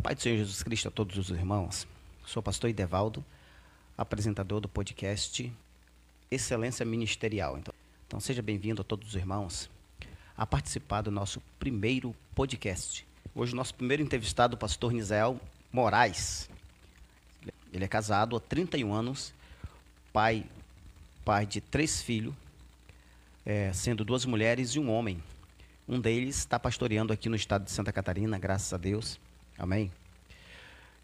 Pai do Senhor Jesus Cristo a todos os irmãos. Sou pastor Idevaldo, apresentador do podcast Excelência Ministerial. Então, então seja bem-vindo a todos os irmãos a participar do nosso primeiro podcast. Hoje, nosso primeiro entrevistado, o pastor Nizel Moraes. Ele é casado há 31 anos, pai, pai de três filhos, é, sendo duas mulheres e um homem. Um deles está pastoreando aqui no estado de Santa Catarina, graças a Deus. Amém.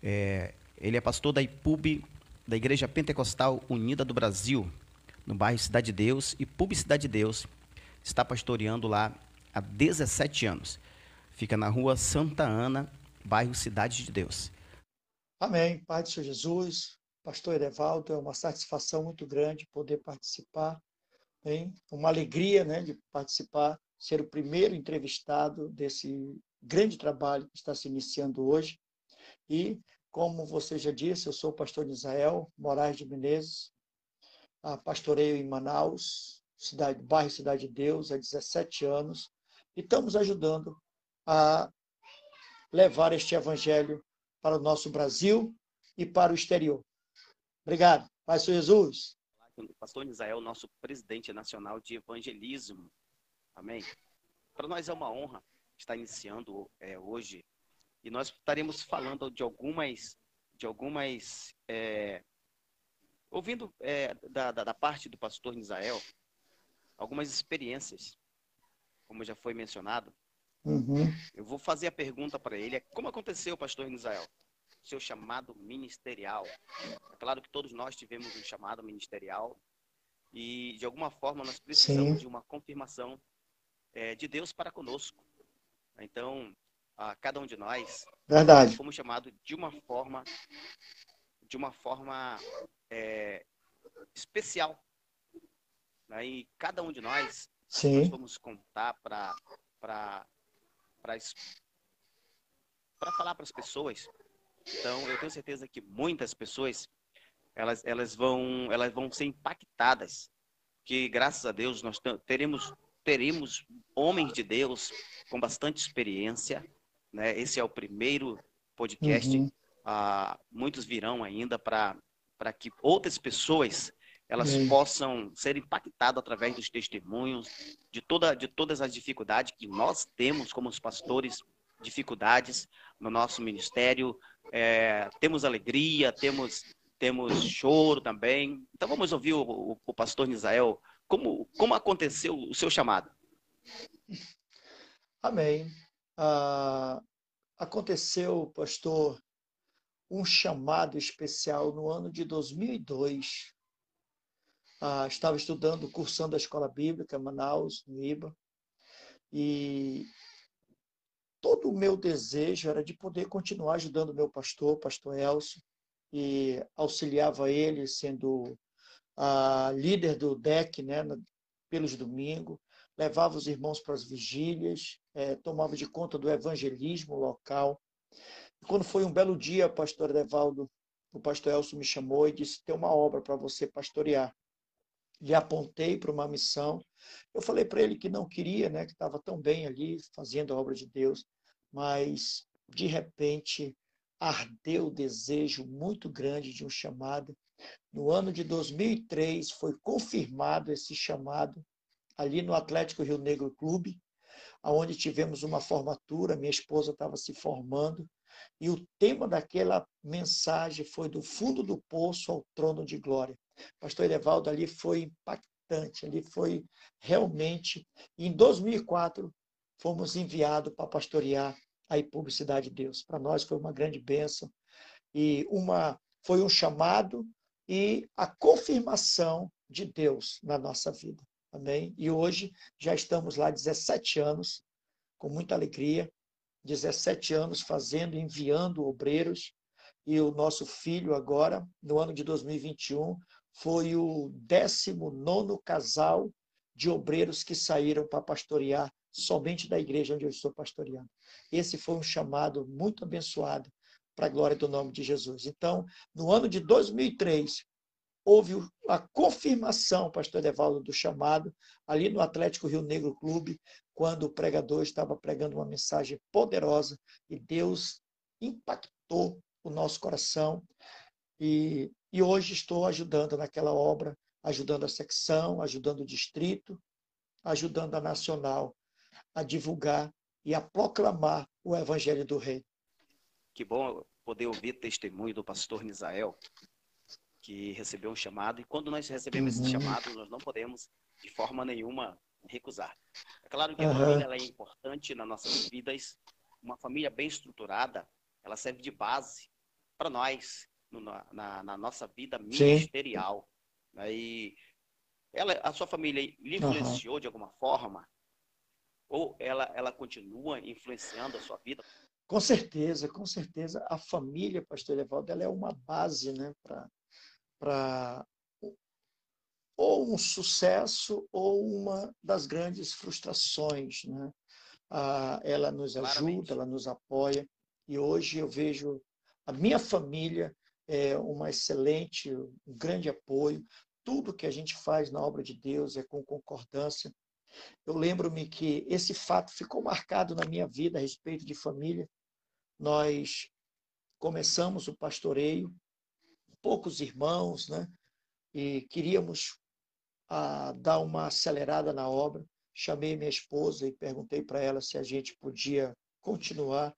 É, ele é pastor da IPUB, da Igreja Pentecostal Unida do Brasil, no bairro Cidade de Deus, e PUB Cidade de Deus. Está pastoreando lá há 17 anos. Fica na rua Santa Ana, bairro Cidade de Deus. Amém. Pai do Senhor Jesus, pastor Erevaldo, é uma satisfação muito grande poder participar. Hein? Uma alegria né, de participar ser o primeiro entrevistado desse grande trabalho que está se iniciando hoje. E, como você já disse, eu sou o pastor Israel Moraes de Menezes, pastoreio em Manaus, cidade, bairro Cidade de Deus, há 17 anos, e estamos ajudando a levar este evangelho para o nosso Brasil e para o exterior. Obrigado. Pai Jesus. Pastor Israel, nosso presidente nacional de evangelismo. Amém. Para nós é uma honra estar iniciando é, hoje e nós estaremos falando de algumas, de algumas, é, ouvindo é, da, da, da, parte do pastor Israel, algumas experiências, como já foi mencionado. Uhum. Eu vou fazer a pergunta para ele: como aconteceu, pastor Israel? Seu chamado ministerial. É claro que todos nós tivemos um chamado ministerial e de alguma forma nós precisamos Sim. de uma confirmação é, de Deus para conosco. Então, a cada um de nós Verdade. fomos chamados de uma forma, de uma forma é, especial. Né? E cada um de nós, Sim. nós vamos contar para para para falar para as pessoas. Então, eu tenho certeza que muitas pessoas elas, elas vão elas vão ser impactadas, que graças a Deus nós teremos teremos homens de Deus com bastante experiência. Né? Esse é o primeiro podcast. Uhum. Ah, muitos virão ainda para que outras pessoas elas uhum. possam ser impactadas através dos testemunhos de toda de todas as dificuldades que nós temos como os pastores dificuldades no nosso ministério é, temos alegria temos temos choro também então vamos ouvir o, o, o pastor Nisael como, como aconteceu o seu chamado? Amém. Ah, aconteceu, pastor, um chamado especial no ano de 2002. Ah, estava estudando, cursando a escola bíblica, Manaus, no IBA, e todo o meu desejo era de poder continuar ajudando meu pastor, pastor Elcio, e auxiliava ele, sendo a líder do DEC, né, pelos domingos, levava os irmãos para as vigílias, é, tomava de conta do evangelismo local. E quando foi um belo dia, pastor Evaldo, o pastor Elcio me chamou e disse: tem uma obra para você pastorear. Lhe apontei para uma missão. Eu falei para ele que não queria, né, que estava tão bem ali fazendo a obra de Deus, mas de repente ardeu o desejo muito grande de um chamado no ano de 2003 foi confirmado esse chamado ali no Atlético Rio Negro Clube, aonde tivemos uma formatura, minha esposa estava se formando, e o tema daquela mensagem foi do fundo do poço ao trono de glória. Pastor Evaldo ali foi impactante, ali foi realmente. Em 2004 fomos enviados para pastorear a Publicidade de Deus. Para nós foi uma grande bênção e uma foi um chamado e a confirmação de Deus na nossa vida. Amém? E hoje já estamos lá 17 anos, com muita alegria, 17 anos fazendo, enviando obreiros, e o nosso filho agora, no ano de 2021, foi o 19 casal de obreiros que saíram para pastorear somente da igreja onde eu estou pastoreando. Esse foi um chamado muito abençoado para a glória do nome de Jesus. Então, no ano de 2003, houve a confirmação, pastor Evaldo, do chamado, ali no Atlético Rio Negro Clube, quando o pregador estava pregando uma mensagem poderosa e Deus impactou o nosso coração. E, e hoje estou ajudando naquela obra, ajudando a secção, ajudando o distrito, ajudando a nacional a divulgar e a proclamar o Evangelho do Rei. Que bom poder ouvir testemunho do pastor Misael, que recebeu um chamado, e quando nós recebemos uhum. esse chamado, nós não podemos, de forma nenhuma, recusar. É claro que a uhum. família é importante nas nossas vidas, uma família bem estruturada, ela serve de base para nós, no, na, na, nossa vida ministerial. Né? E ela, a sua família lhe influenciou uhum. de alguma forma? Ou ela, ela continua influenciando a sua vida? Com certeza, com certeza. A família, pastor Evaldo, ela é uma base né, para ou um sucesso ou uma das grandes frustrações. Né? Ah, ela nos ajuda, Claramente. ela nos apoia. E hoje eu vejo a minha família é uma excelente, um grande apoio. Tudo que a gente faz na obra de Deus é com concordância. Eu lembro-me que esse fato ficou marcado na minha vida a respeito de família. Nós começamos o pastoreio, poucos irmãos, né? E queríamos a dar uma acelerada na obra. Chamei minha esposa e perguntei para ela se a gente podia continuar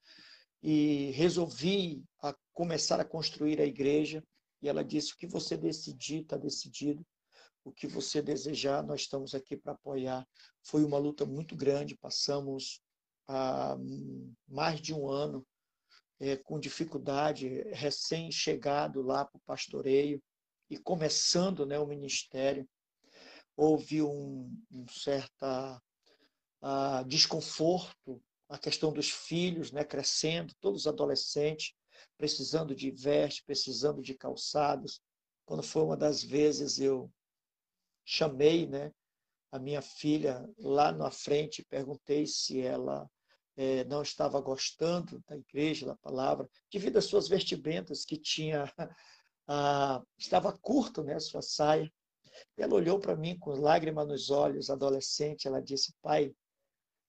e resolvi a começar a construir a igreja. E ela disse: o que você decidir, está decidido. O que você desejar, nós estamos aqui para apoiar. Foi uma luta muito grande. Passamos ah, mais de um ano é, com dificuldade, recém-chegado lá para o pastoreio e começando né, o ministério houve um, um certa uh, desconforto, a questão dos filhos né, crescendo, todos adolescentes, precisando de veste, precisando de calçados. Quando foi uma das vezes eu chamei né, a minha filha lá na frente, perguntei se ela é, não estava gostando da igreja, da palavra, devido às suas vestimentas que tinha, ah, estava curto, né, sua saia. Ela olhou para mim com lágrimas nos olhos, adolescente. Ela disse: Pai,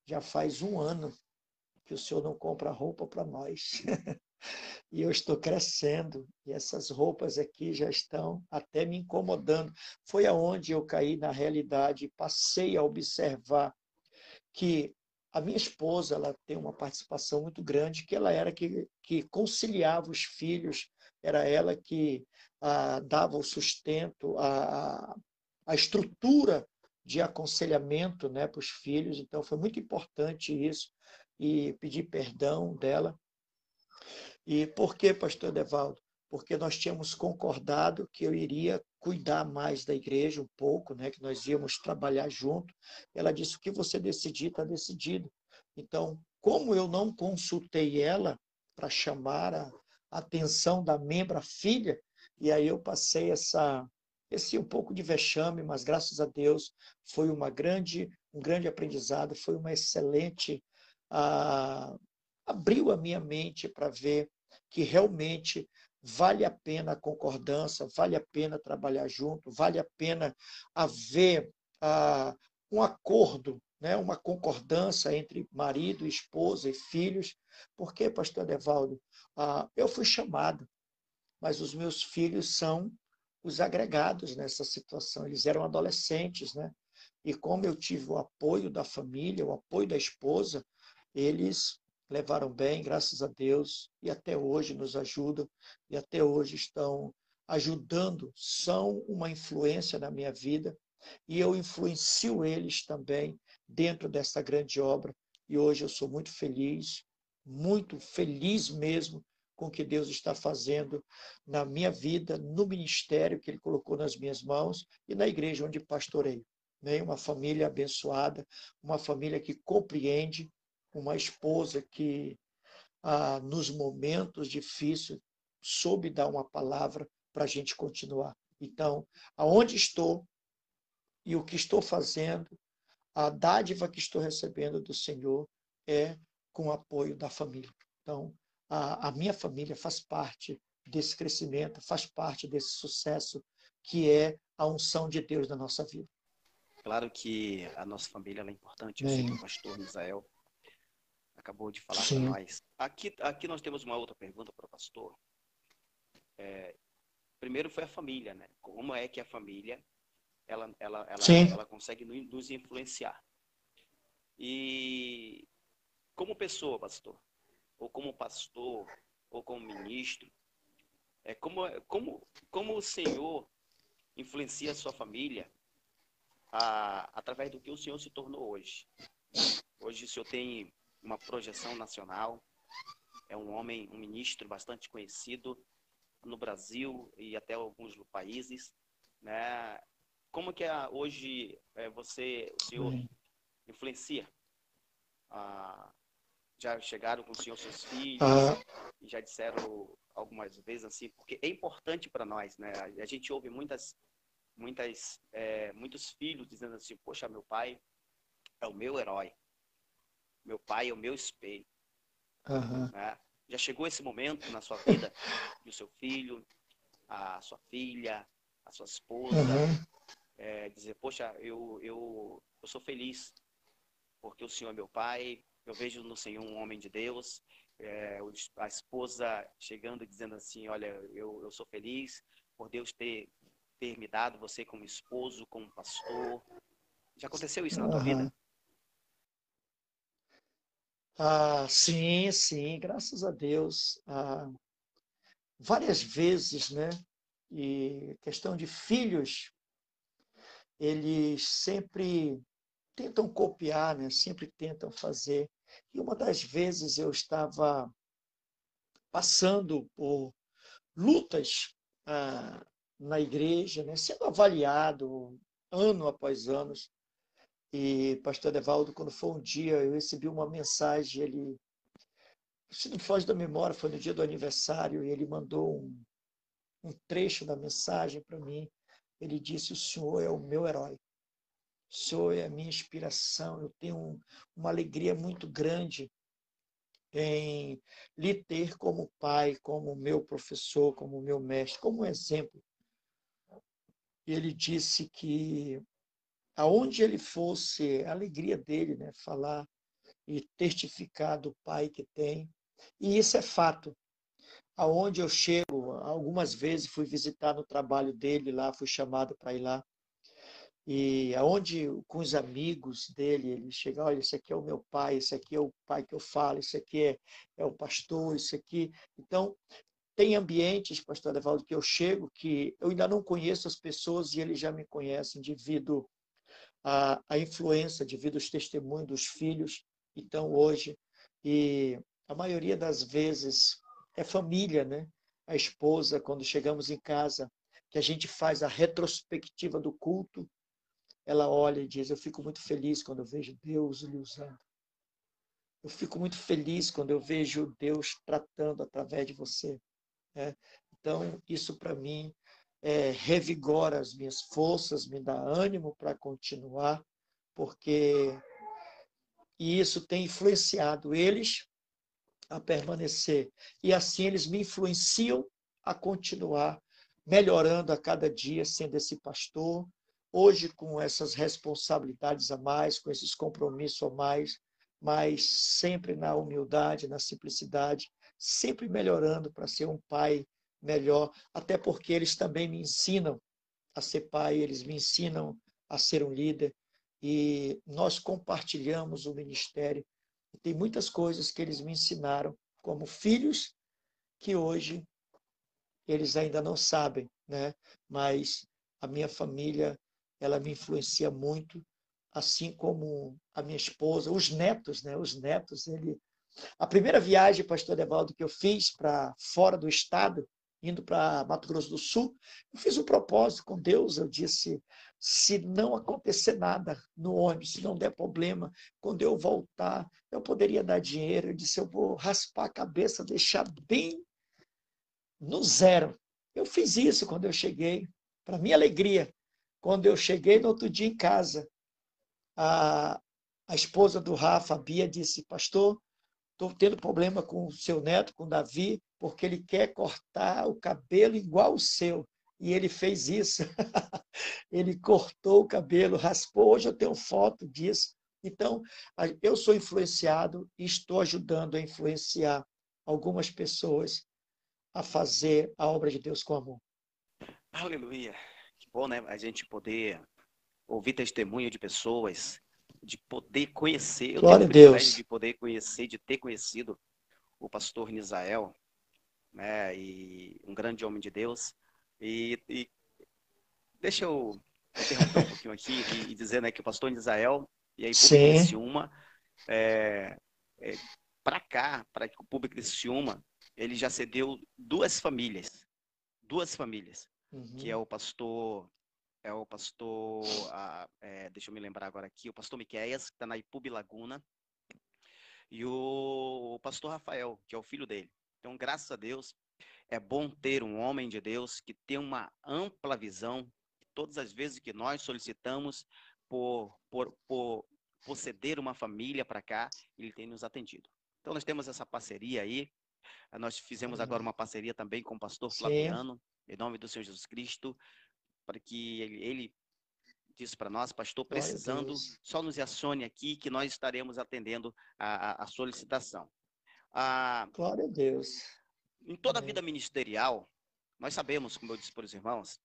já faz um ano que o senhor não compra roupa para nós. e eu estou crescendo e essas roupas aqui já estão até me incomodando. Foi aonde eu caí na realidade e passei a observar que a minha esposa ela tem uma participação muito grande, que ela era que, que conciliava os filhos, era ela que ah, dava o sustento, a, a estrutura de aconselhamento né, para os filhos. Então, foi muito importante isso e pedir perdão dela. E por que, pastor Devaldo? Porque nós tínhamos concordado que eu iria cuidar mais da igreja um pouco, né, que nós íamos trabalhar junto. Ela disse: o que você decidir, está decidido. Então, como eu não consultei ela para chamar a atenção da membra filha, e aí eu passei essa esse um pouco de vexame, mas graças a Deus foi uma grande, um grande aprendizado, foi uma excelente. Ah, abriu a minha mente para ver que realmente vale a pena a concordância, vale a pena trabalhar junto, vale a pena haver ah, um acordo, né, uma concordância entre marido, esposa e filhos. Porque, pastor Devaldo, ah, eu fui chamado, mas os meus filhos são os agregados nessa situação. Eles eram adolescentes, né? E como eu tive o apoio da família, o apoio da esposa, eles levaram bem, graças a Deus, e até hoje nos ajudam, e até hoje estão ajudando, são uma influência na minha vida, e eu influencio eles também dentro dessa grande obra, e hoje eu sou muito feliz, muito feliz mesmo com o que Deus está fazendo na minha vida, no ministério que Ele colocou nas minhas mãos e na igreja onde pastorei. Né? Uma família abençoada, uma família que compreende, uma esposa que, ah, nos momentos difíceis, soube dar uma palavra para a gente continuar. Então, aonde estou e o que estou fazendo, a dádiva que estou recebendo do Senhor é com o apoio da família. Então, a, a minha família faz parte desse crescimento, faz parte desse sucesso que é a unção de Deus na nossa vida. Claro que a nossa família é importante. Eu sei que o pastor Misael acabou de falar para nós. Aqui, aqui nós temos uma outra pergunta para o pastor. É, primeiro foi a família, né? Como é que a família ela, ela, ela, ela consegue nos influenciar? E como pessoa, pastor, ou como pastor, ou como ministro, é como, como, como o Senhor influencia a sua família a, através do que o Senhor se tornou hoje. Hoje o Senhor tem uma projeção nacional, é um homem, um ministro bastante conhecido no Brasil e até alguns países, né? Como que é, hoje é, você, o senhor, influencia? Ah, já chegaram com o senhor seus filhos ah. e já disseram algumas vezes assim, porque é importante para nós, né? A gente ouve muitas, muitas, é, muitos filhos dizendo assim, poxa, meu pai é o meu herói, meu pai é o meu espelho. Uhum. Né? Já chegou esse momento na sua vida que o seu filho, a sua filha, a sua esposa, uhum. é, dizer, poxa, eu, eu, eu sou feliz porque o Senhor é meu pai, eu vejo no Senhor um homem de Deus, é, a esposa chegando e dizendo assim, olha, eu, eu sou feliz por Deus ter, ter me dado você como esposo, como pastor. Já aconteceu isso na tua vida? Ah, sim, sim, graças a Deus. Ah, várias vezes, né? E questão de filhos, eles sempre tentam copiar, né? Sempre tentam fazer. E uma das vezes eu estava passando por lutas ah, na igreja, né? Sendo avaliado ano após ano e pastor Evaldo, quando foi um dia, eu recebi uma mensagem, ele, se não foge da memória, foi no dia do aniversário, e ele mandou um, um trecho da mensagem para mim. Ele disse: O Senhor é o meu herói. O Senhor é a minha inspiração. Eu tenho um, uma alegria muito grande em lhe ter como pai, como meu professor, como meu mestre, como um exemplo. E ele disse que aonde ele fosse, a alegria dele, né? Falar e testificar do pai que tem. E isso é fato. Aonde eu chego, algumas vezes fui visitar no trabalho dele lá, fui chamado para ir lá. E aonde com os amigos dele, ele chega, olha, esse aqui é o meu pai, esse aqui é o pai que eu falo, esse aqui é, é o pastor, esse aqui. Então, tem ambientes, pastor Evaldo, que eu chego que eu ainda não conheço as pessoas e eles já me conhecem devido a, a influência devido aos testemunhos dos filhos. Então, hoje, e a maioria das vezes é família, né? A esposa, quando chegamos em casa, que a gente faz a retrospectiva do culto, ela olha e diz: Eu fico muito feliz quando eu vejo Deus lhe usando. Eu fico muito feliz quando eu vejo Deus tratando através de você. Né? Então, isso para mim é, revigora as minhas forças, me dá ânimo para continuar, porque e isso tem influenciado eles a permanecer. E assim eles me influenciam a continuar melhorando a cada dia, sendo esse pastor. Hoje, com essas responsabilidades a mais, com esses compromissos a mais, mas sempre na humildade, na simplicidade, sempre melhorando para ser um pai melhor, até porque eles também me ensinam a ser pai, eles me ensinam a ser um líder e nós compartilhamos o ministério. E tem muitas coisas que eles me ensinaram como filhos que hoje eles ainda não sabem, né? Mas a minha família, ela me influencia muito, assim como a minha esposa, os netos, né? Os netos, ele a primeira viagem, pastor Evaldo, que eu fiz para fora do estado, indo para Mato Grosso do Sul, eu fiz um propósito com Deus. Eu disse: se não acontecer nada no ônibus, se não der problema, quando eu voltar, eu poderia dar dinheiro. Eu disse: eu vou raspar a cabeça, deixar bem no zero. Eu fiz isso quando eu cheguei, para minha alegria. Quando eu cheguei no outro dia em casa, a, a esposa do Rafa, a Bia, disse: Pastor, estou tendo problema com o seu neto, com o Davi, porque ele quer cortar o cabelo igual o seu. E ele fez isso. ele cortou o cabelo, raspou. Hoje eu tenho foto disso. Então, eu sou influenciado e estou ajudando a influenciar algumas pessoas a fazer a obra de Deus com amor. Aleluia. Que bom, né? A gente poder ouvir testemunho de pessoas, de poder conhecer. Eu Glória a Deus. De poder conhecer, de ter conhecido o pastor Nisael, né? E um grande homem de Deus. E, e deixa eu interromper um pouquinho aqui e, e dizer né, que o pastor Nisael e aí Público de Ciúma, é, é, para cá, para o Público de Ciúma, ele já cedeu duas famílias, duas famílias, uhum. que é o pastor, é o pastor, a, é, deixa eu me lembrar agora aqui, o pastor Miqueias, que está na Ipub Laguna, e o, o pastor Rafael, que é o filho dele. Então, graças a Deus, é bom ter um homem de Deus que tem uma ampla visão. Todas as vezes que nós solicitamos por, por, por, por ceder uma família para cá, ele tem nos atendido. Então, nós temos essa parceria aí. Nós fizemos agora uma parceria também com o pastor Flaviano, Sim. em nome do Senhor Jesus Cristo, para que ele, ele disse para nós, pastor, precisando, só nos acione aqui que nós estaremos atendendo a, a, a solicitação. Ah, Glória a Deus. Em toda a vida ministerial, nós sabemos, como eu disse para os irmãos,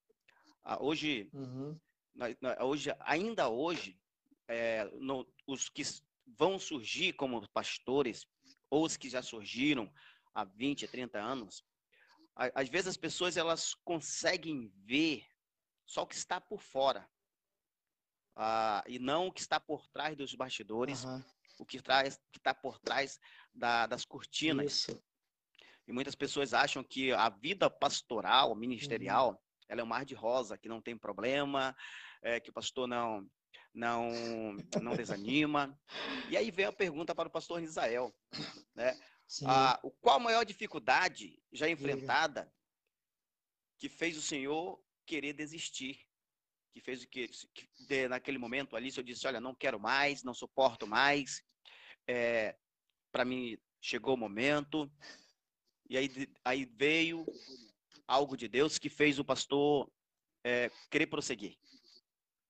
ah, hoje, uhum. nós, hoje, ainda hoje, é, no, os que vão surgir como pastores, ou os que já surgiram há 20, 30 anos, às vezes as pessoas elas conseguem ver só o que está por fora. Uh, e não o que está por trás dos bastidores, uhum. O que está por trás da, das cortinas. Isso. E muitas pessoas acham que a vida pastoral, ministerial, uhum. ela é um mar de rosa, que não tem problema, é, que o pastor não não não desanima. E aí vem a pergunta para o pastor Israel, né? Ah, qual a maior dificuldade já enfrentada que fez o Senhor querer desistir? Que fez o que, que naquele momento ali, eu disse, olha, não quero mais, não suporto mais. É, para mim chegou o momento. E aí, aí veio algo de Deus que fez o pastor é, querer prosseguir.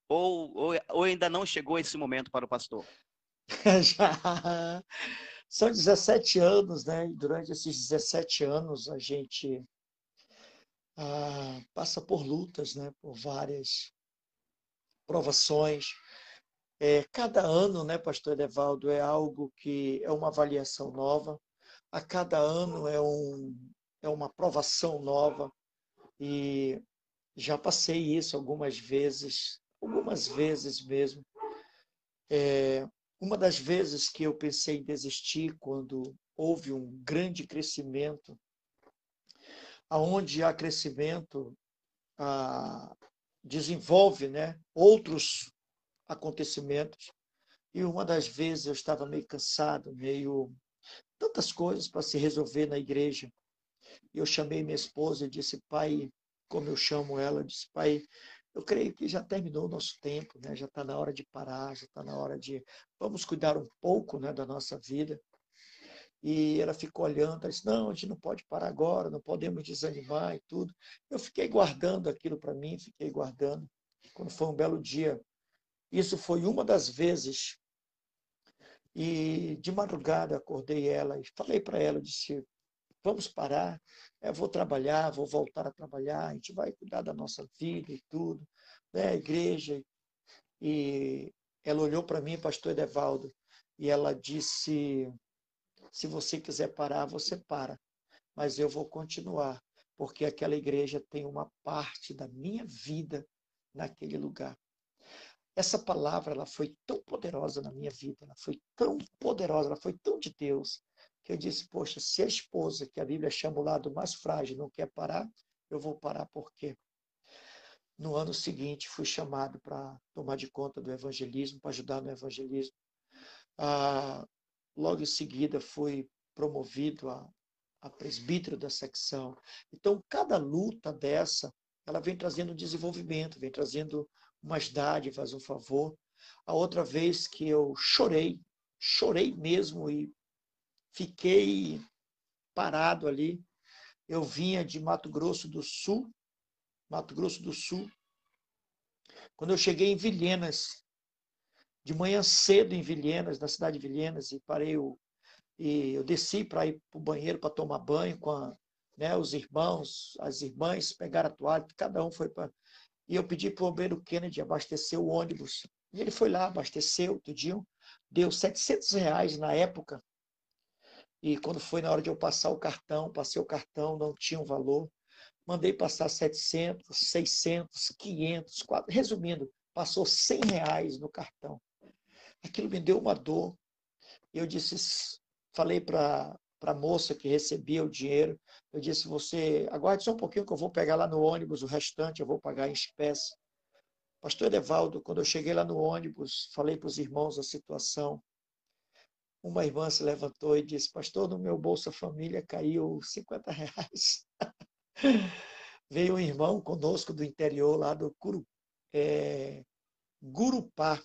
Ou, ou, ou ainda não chegou esse momento para o pastor? Já. São 17 anos, né? E durante esses 17 anos a gente ah, passa por lutas, né? Por várias provações. É, cada ano, né, pastor Evaldo, é algo que é uma avaliação nova. A cada ano é, um, é uma provação nova. E já passei isso algumas vezes algumas vezes mesmo. É, uma das vezes que eu pensei em desistir, quando houve um grande crescimento, aonde há crescimento, ah, desenvolve né, outros acontecimentos. E uma das vezes eu estava meio cansado, meio tantas coisas para se resolver na igreja. E eu chamei minha esposa e disse, pai, como eu chamo ela, eu disse, pai, eu creio que já terminou o nosso tempo, né? já está na hora de parar, já está na hora de. Vamos cuidar um pouco né, da nossa vida. E ela ficou olhando, ela disse: Não, a gente não pode parar agora, não podemos desanimar e tudo. Eu fiquei guardando aquilo para mim, fiquei guardando. Quando foi um belo dia, isso foi uma das vezes. E de madrugada acordei ela e falei para ela: disse, vamos parar, eu é, vou trabalhar, vou voltar a trabalhar, a gente vai cuidar da nossa vida e tudo, né? A igreja. E ela olhou para mim, pastor Edevaldo, e ela disse: se você quiser parar, você para, mas eu vou continuar, porque aquela igreja tem uma parte da minha vida naquele lugar. Essa palavra ela foi tão poderosa na minha vida, ela foi tão poderosa, ela foi tão de Deus, que eu disse, poxa, se a esposa, que a Bíblia chama o lado mais frágil, não quer parar, eu vou parar por quê? No ano seguinte, fui chamado para tomar de conta do evangelismo, para ajudar no evangelismo. Ah, logo em seguida, fui promovido a, a presbítero da secção. Então, cada luta dessa, ela vem trazendo desenvolvimento, vem trazendo umas dádivas, um favor. A outra vez que eu chorei, chorei mesmo e fiquei parado ali. Eu vinha de Mato Grosso do Sul, Mato Grosso do Sul. Quando eu cheguei em Vilhenas, de manhã cedo em Vilhenas, na cidade de Vilhenas, e parei o, e eu desci para ir para o banheiro para tomar banho com a, né, os irmãos, as irmãs pegaram a toalha, cada um foi para. E eu pedi para o bombeiro Kennedy abastecer o ônibus. E ele foi lá, abasteceu, tudinho, deu 700 reais na época. E quando foi na hora de eu passar o cartão, passei o cartão, não tinha um valor. Mandei passar 700, 600, 500, 400. Resumindo, passou 100 reais no cartão. Aquilo me deu uma dor. Eu disse, falei para a moça que recebia o dinheiro, eu disse, você aguarde só um pouquinho que eu vou pegar lá no ônibus, o restante eu vou pagar em espécie. Pastor Edevaldo, quando eu cheguei lá no ônibus, falei para os irmãos a situação. Uma irmã se levantou e disse, pastor, no meu Bolsa Família caiu 50 reais. Veio um irmão conosco do interior, lá do Curu, é, Gurupá,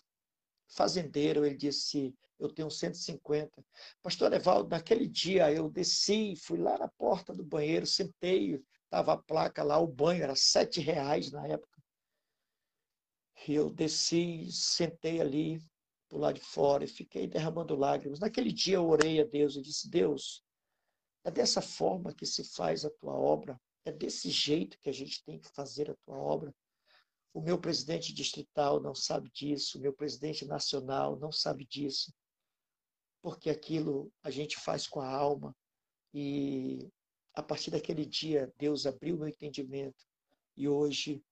fazendeiro, ele disse, eu tenho 150. Pastor Evaldo, naquele dia eu desci, fui lá na porta do banheiro, sentei, estava a placa lá, o banho era sete reais na época. E eu desci, sentei ali, por lá de fora, e fiquei derramando lágrimas. Naquele dia eu orei a Deus e disse, Deus, é dessa forma que se faz a tua obra, é desse jeito que a gente tem que fazer a tua obra. O meu presidente distrital não sabe disso, o meu presidente nacional não sabe disso, porque aquilo a gente faz com a alma. E a partir daquele dia, Deus abriu meu entendimento. E hoje,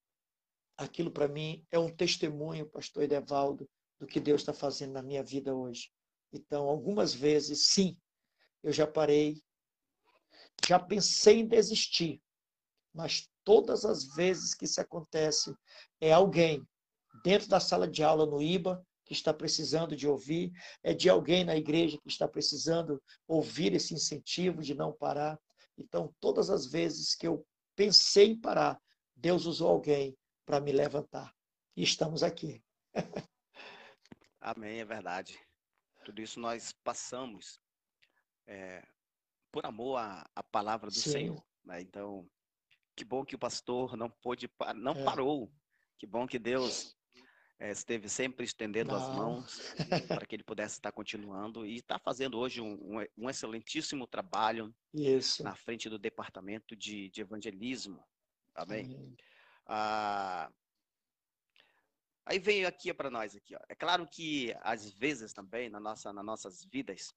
aquilo para mim é um testemunho, pastor Edevaldo, do que Deus está fazendo na minha vida hoje. Então, algumas vezes, sim, eu já parei, já pensei em desistir, mas todas as vezes que isso acontece, é alguém dentro da sala de aula no IBA que está precisando de ouvir, é de alguém na igreja que está precisando ouvir esse incentivo de não parar. Então, todas as vezes que eu pensei em parar, Deus usou alguém para me levantar. E estamos aqui. Amém, é verdade. Tudo isso nós passamos é, por amor à, à palavra do Sim. Senhor. Né? Então, que bom que o pastor não pôde, não é. parou. Que bom que Deus é, esteve sempre estendendo não. as mãos para que ele pudesse estar continuando e está fazendo hoje um, um, excelentíssimo trabalho Isso. na frente do departamento de, de evangelismo. Amém? Ah, aí veio aqui para nós aqui. Ó. É claro que às vezes também na nossa, nas nossas vidas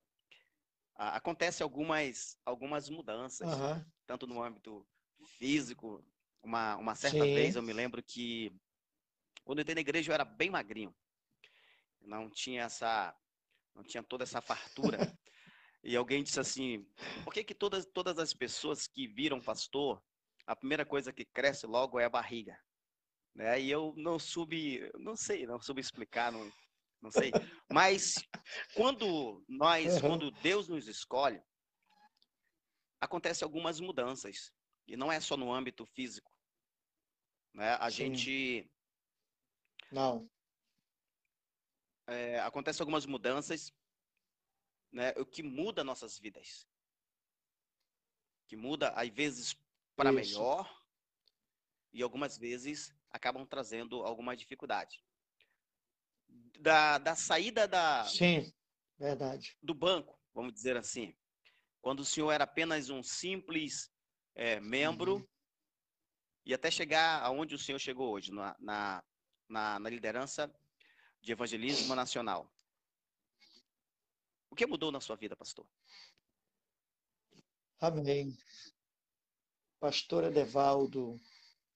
ah, acontece algumas algumas mudanças, uhum. tanto no âmbito físico. Uma, uma certa Sim. vez eu me lembro que quando eu entrei na igreja eu era bem magrinho. Não tinha essa não tinha toda essa fartura. e alguém disse assim: "Por que que todas todas as pessoas que viram pastor, a primeira coisa que cresce logo é a barriga?" Né? E eu não soube, não sei, não soube explicar, não, não sei. Mas quando nós, uhum. quando Deus nos escolhe, acontece algumas mudanças. E não é só no âmbito físico. Né? A Sim. gente. Não. É, acontece algumas mudanças, né? O que muda nossas vidas. Que muda, às vezes, para melhor, e algumas vezes acabam trazendo alguma dificuldade. Da, da saída da. Sim, verdade. Do banco, vamos dizer assim. Quando o senhor era apenas um simples é, membro uhum. e até chegar aonde o senhor chegou hoje, na, na, na, na liderança de evangelismo nacional. O que mudou na sua vida, pastor? Amém. Pastor Edevaldo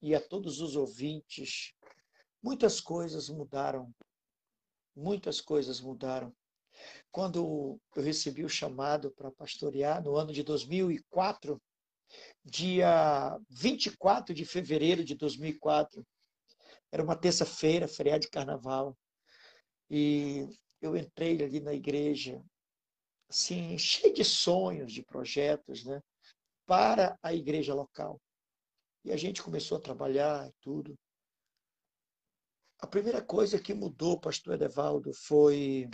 e a todos os ouvintes, muitas coisas mudaram. Muitas coisas mudaram. Quando eu recebi o chamado para pastorear no ano de 2004, dia 24 de fevereiro de 2004. Era uma terça-feira, feriado de carnaval. E eu entrei ali na igreja, assim, cheio de sonhos, de projetos, né? Para a igreja local. E a gente começou a trabalhar e tudo. A primeira coisa que mudou, pastor Edevaldo, foi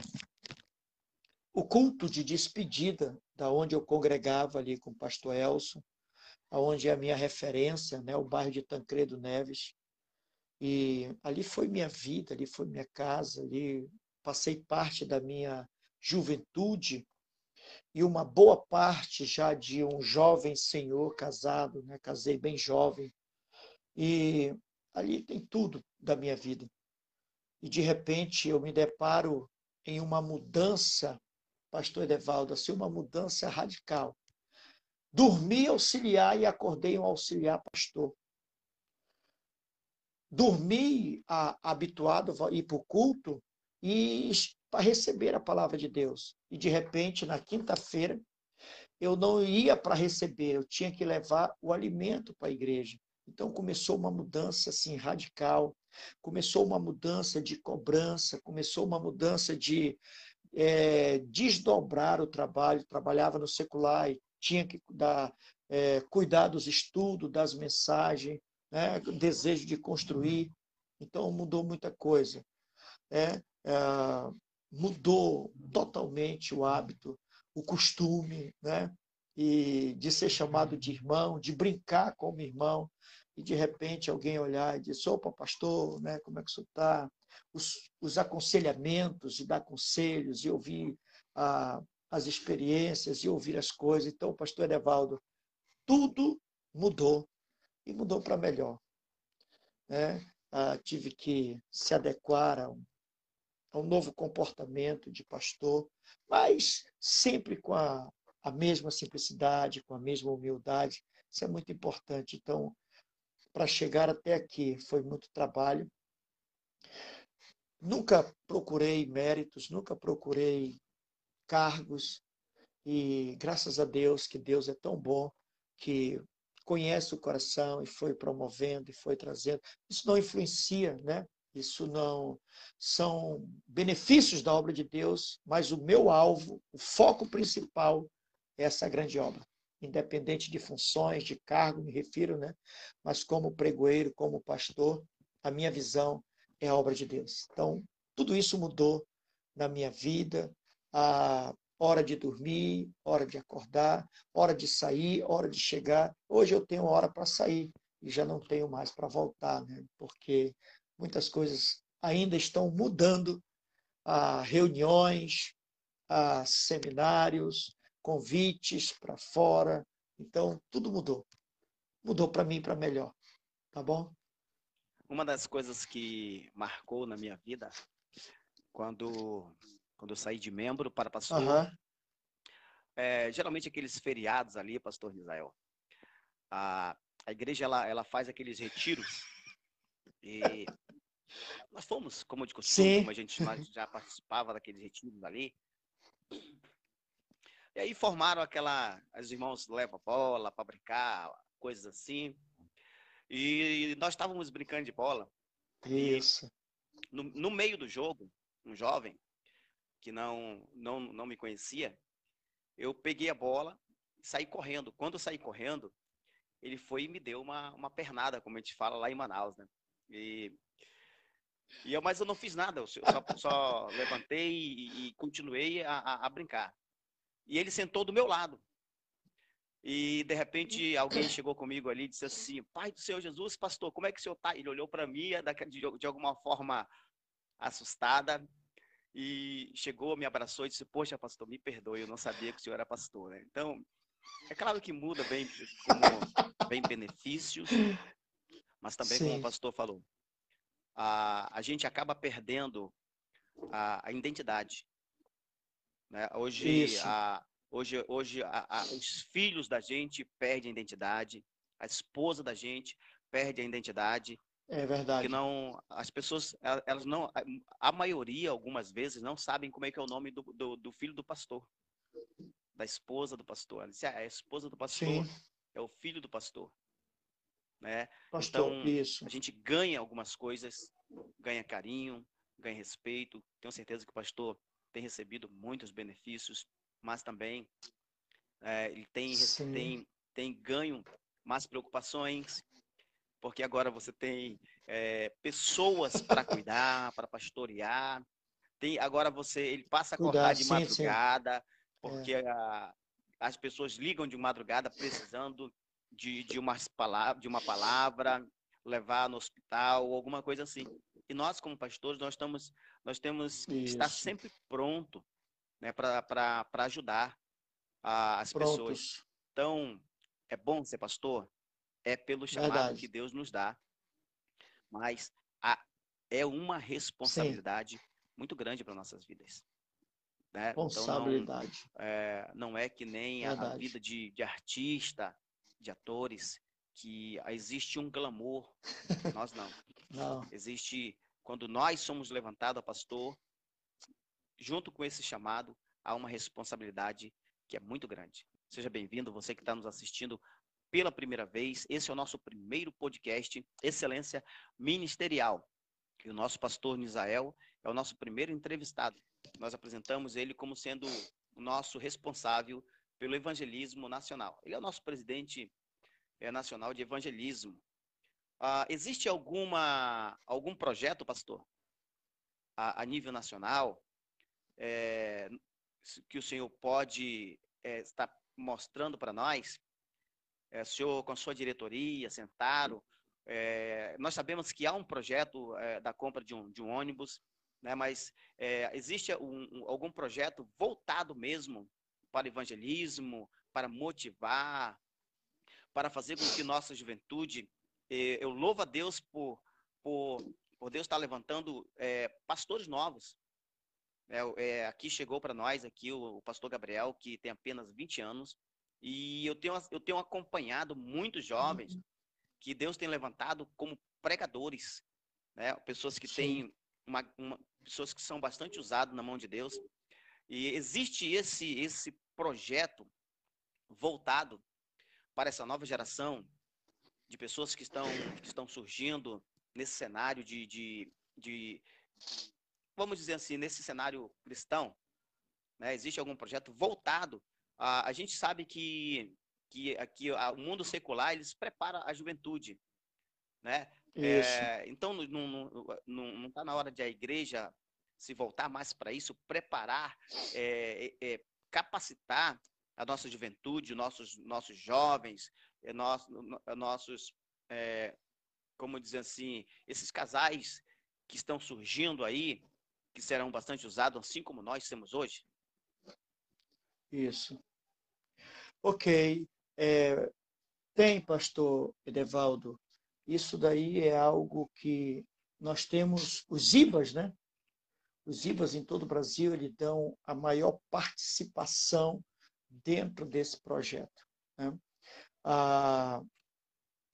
o culto de despedida da onde eu congregava ali com o pastor Elson onde é a minha referência, né, o bairro de Tancredo Neves. E ali foi minha vida, ali foi minha casa, ali passei parte da minha juventude e uma boa parte já de um jovem senhor casado, né? casei bem jovem. E ali tem tudo da minha vida. E de repente eu me deparo em uma mudança, pastor Edevaldo, assim, uma mudança radical. Dormi auxiliar e acordei um auxiliar pastor dormir a, habituado a ir para o culto e para receber a palavra de Deus. E de repente, na quinta-feira, eu não ia para receber, eu tinha que levar o alimento para a igreja. Então começou uma mudança assim radical, começou uma mudança de cobrança, começou uma mudança de é, desdobrar o trabalho. Trabalhava no secular e tinha que dar, é, cuidar dos estudos, das mensagens, né? desejo de construir. Então, mudou muita coisa. Né? É, mudou totalmente o hábito, o costume, né? e de ser chamado de irmão, de brincar como irmão, e de repente alguém olhar e dizer, opa, pastor, né? como é que isso está? Os, os aconselhamentos, e dar conselhos, e ouvir a, as experiências, e ouvir as coisas. Então, pastor Evaldo, tudo mudou e mudou para melhor. Né? Ah, tive que se adequar a um, a um, novo comportamento de pastor, mas sempre com a, a mesma simplicidade, com a mesma humildade. Isso é muito importante. Então, para chegar até aqui foi muito trabalho. Nunca procurei méritos, nunca procurei cargos, e graças a Deus que Deus é tão bom que conhece o coração e foi promovendo e foi trazendo. Isso não influencia, né? Isso não são benefícios da obra de Deus, mas o meu alvo, o foco principal é essa grande obra. Independente de funções, de cargo, me refiro, né? Mas como pregoeiro, como pastor, a minha visão é a obra de Deus. Então, tudo isso mudou na minha vida. A hora de dormir, hora de acordar, hora de sair, hora de chegar. Hoje eu tenho hora para sair e já não tenho mais para voltar, né? porque muitas coisas ainda estão mudando. a reuniões, a seminários, convites para fora. Então, tudo mudou. Mudou para mim para melhor. Tá bom? Uma das coisas que marcou na minha vida, quando quando eu saí de membro para pastor. Uhum. É, geralmente aqueles feriados ali, pastor Israel. A, a igreja ela, ela faz aqueles retiros e nós fomos, como de costume, como a gente já participava daqueles retiros ali. E aí formaram aquela. Os irmãos levam bola para brincar, coisas assim. E nós estávamos brincando de bola. Isso. No, no meio do jogo, um jovem que não, não, não me conhecia, eu peguei a bola e saí correndo. Quando eu saí correndo, ele foi e me deu uma, uma pernada, como a gente fala lá em Manaus, né? E, e eu, mas eu não fiz nada, eu só, só levantei e, e continuei a, a, a, brincar. E ele sentou do meu lado. E de repente alguém chegou comigo ali e disse assim: Pai do Senhor Jesus, pastor, como é que o senhor está? Ele olhou para mim de, de alguma forma assustada e chegou, me abraçou e disse: Poxa, pastor, me perdoe, eu não sabia que o senhor era pastor. Né? Então, é claro que muda bem, como, bem benefícios, mas também, Sim. como o pastor falou, a, a gente acaba perdendo a, a identidade. Né? Hoje, a, hoje, hoje a, os filhos da gente perdem a identidade, a esposa da gente perde a identidade, é verdade. Que não, as pessoas, elas não, a maioria, algumas vezes, não sabem como é que é o nome do, do, do filho do pastor, da esposa do pastor. Ela disse, ah, a esposa do pastor Sim. é o filho do pastor. Né? Pastor, então, isso. a gente ganha algumas coisas, ganha carinho, ganha respeito. Tenho certeza que o pastor tem recebido muitos benefícios, mas também é, ele tem, tem, tem ganho mais preocupações, porque agora você tem é, pessoas para cuidar, para pastorear. Tem, agora você ele passa a acordar de sim, madrugada, sim. porque é. a, as pessoas ligam de madrugada precisando de, de, uma palavra, de uma palavra, levar no hospital alguma coisa assim. E nós, como pastores, nós, estamos, nós temos que Isso. estar sempre pronto né, para ajudar a, as Prontos. pessoas. Então, é bom ser pastor? É pelo chamado Verdade. que Deus nos dá. Mas a, é uma responsabilidade Sim. muito grande para nossas vidas. Né? Responsabilidade. Então não, é, não é que nem a, a, vida de, de artista, de atores, que existe um glamour. Nós não. não. Existe, quando nós somos levantados a pastor, junto com esse chamado, há uma responsabilidade que é muito grande. Seja bem-vindo, você que está nos assistindo pela primeira vez. Esse é o nosso primeiro podcast, Excelência Ministerial. E o nosso pastor Nisael é o nosso primeiro entrevistado. Nós apresentamos ele como sendo o nosso responsável pelo evangelismo nacional. Ele é o nosso presidente é, nacional de evangelismo. Ah, existe alguma algum projeto, pastor, a, a nível nacional, é, que o senhor pode é, estar mostrando para nós? É, senhor, com a sua diretoria, sentaram é, nós sabemos que há um projeto é, da compra de um, de um ônibus, né, mas é, existe um, um, algum projeto voltado mesmo para evangelismo, para motivar, para fazer com que nossa juventude. É, eu louvo a Deus por, por, por Deus estar levantando é, pastores novos. Aqui chegou para nós aqui o, o pastor Gabriel, que tem apenas 20 anos, e eu tenho, eu tenho acompanhado muitos jovens uhum que Deus tem levantado como pregadores, né? Pessoas que Sim. têm uma, uma, pessoas que são bastante usadas na mão de Deus. E existe esse esse projeto voltado para essa nova geração de pessoas que estão que estão surgindo nesse cenário de, de, de vamos dizer assim, nesse cenário cristão, né? Existe algum projeto voltado a, a gente sabe que que aqui o mundo secular eles prepara a juventude, né? É, então não está na hora de a igreja se voltar mais para isso, preparar, é, é, é, capacitar a nossa juventude, nossos nossos jovens, é, nossos, nossos é, como dizer assim, esses casais que estão surgindo aí, que serão bastante usados, assim como nós temos hoje. Isso. Ok. É, tem, pastor Edevaldo, isso daí é algo que nós temos, os IBAs, né? Os IBAs em todo o Brasil, eles dão a maior participação dentro desse projeto. Né? Ah,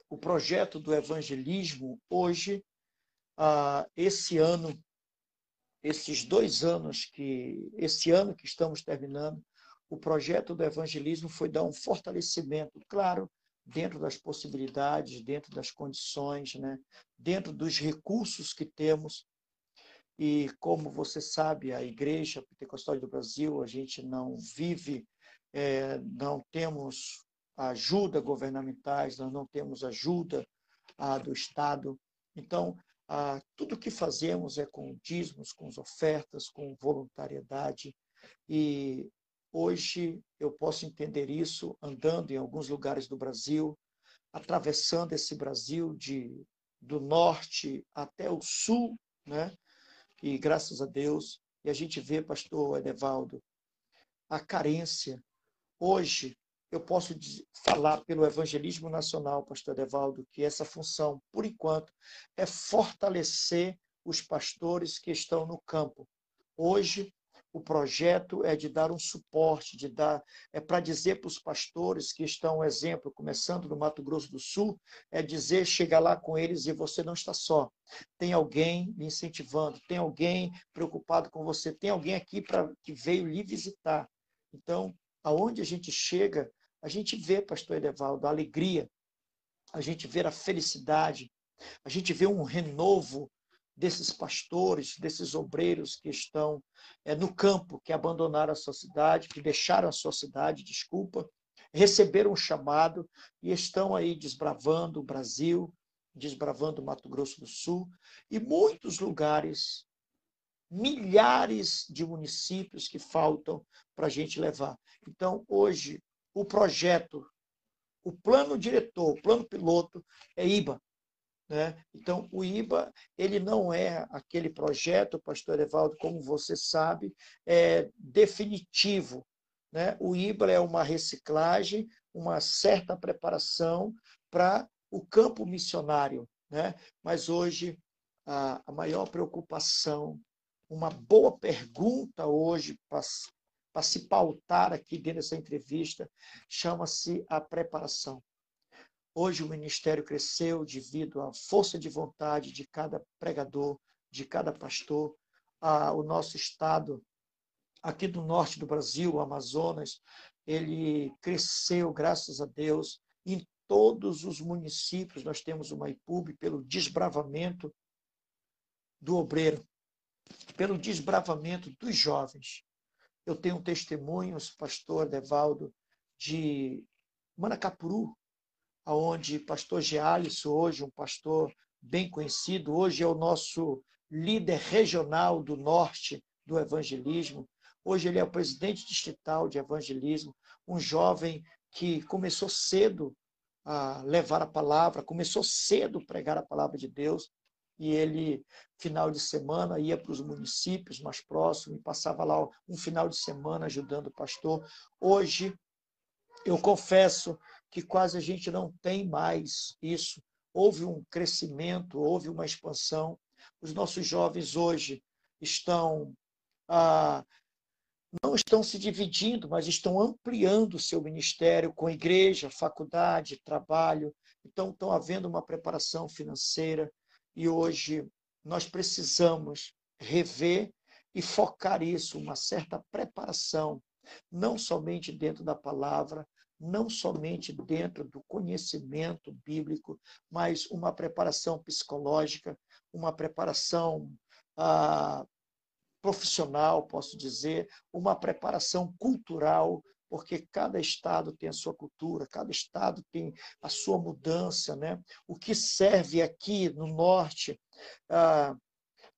o projeto do evangelismo, hoje, ah, esse ano, esses dois anos que, esse ano que estamos terminando, o projeto do evangelismo foi dar um fortalecimento, claro, dentro das possibilidades, dentro das condições, né? dentro dos recursos que temos. E como você sabe, a Igreja Pentecostal do Brasil, a gente não vive, é, não temos ajuda governamentais, nós não temos ajuda ah, do Estado. Então, ah, tudo que fazemos é com dízimos, com ofertas, com voluntariedade. E Hoje eu posso entender isso andando em alguns lugares do Brasil, atravessando esse Brasil de do norte até o sul, né? E graças a Deus, e a gente vê, pastor Edevaldo, a carência. Hoje, eu posso falar pelo evangelismo nacional, pastor Edevaldo, que essa função, por enquanto, é fortalecer os pastores que estão no campo. Hoje, o projeto é de dar um suporte, de dar, é para dizer para os pastores que estão, exemplo, começando no Mato Grosso do Sul, é dizer, chega lá com eles e você não está só. Tem alguém me incentivando, tem alguém preocupado com você, tem alguém aqui para que veio lhe visitar. Então, aonde a gente chega, a gente vê, pastor Edevaldo, a alegria, a gente vê a felicidade, a gente vê um renovo desses pastores, desses obreiros que estão é, no campo, que abandonaram a sua cidade, que deixaram a sua cidade, desculpa, receberam um chamado e estão aí desbravando o Brasil, desbravando o Mato Grosso do Sul e muitos lugares, milhares de municípios que faltam para a gente levar. Então, hoje, o projeto, o plano diretor, o plano piloto é IBA. Né? Então, o IBA ele não é aquele projeto, pastor Evaldo, como você sabe, é definitivo. Né? O IBA é uma reciclagem, uma certa preparação para o campo missionário. Né? Mas hoje, a, a maior preocupação, uma boa pergunta hoje para se pautar aqui dentro dessa entrevista, chama-se a preparação. Hoje o ministério cresceu devido à força de vontade de cada pregador, de cada pastor. Ah, o nosso estado, aqui do norte do Brasil, o Amazonas, ele cresceu, graças a Deus. Em todos os municípios nós temos uma IPUB pelo desbravamento do obreiro, pelo desbravamento dos jovens. Eu tenho testemunhos, pastor Devaldo, de Manacapuru, aonde pastor Gealis, hoje um pastor bem conhecido, hoje é o nosso líder regional do norte do evangelismo. Hoje ele é o presidente distrital de evangelismo, um jovem que começou cedo a levar a palavra, começou cedo a pregar a palavra de Deus, e ele, final de semana, ia para os municípios mais próximos e passava lá um final de semana ajudando o pastor. Hoje, eu confesso que quase a gente não tem mais isso. Houve um crescimento, houve uma expansão. Os nossos jovens hoje estão ah, não estão se dividindo, mas estão ampliando o seu ministério com igreja, faculdade, trabalho. Então, estão havendo uma preparação financeira e hoje nós precisamos rever e focar isso, uma certa preparação, não somente dentro da palavra, não somente dentro do conhecimento bíblico, mas uma preparação psicológica, uma preparação ah, profissional, posso dizer, uma preparação cultural, porque cada estado tem a sua cultura, cada estado tem a sua mudança, né? O que serve aqui no norte ah,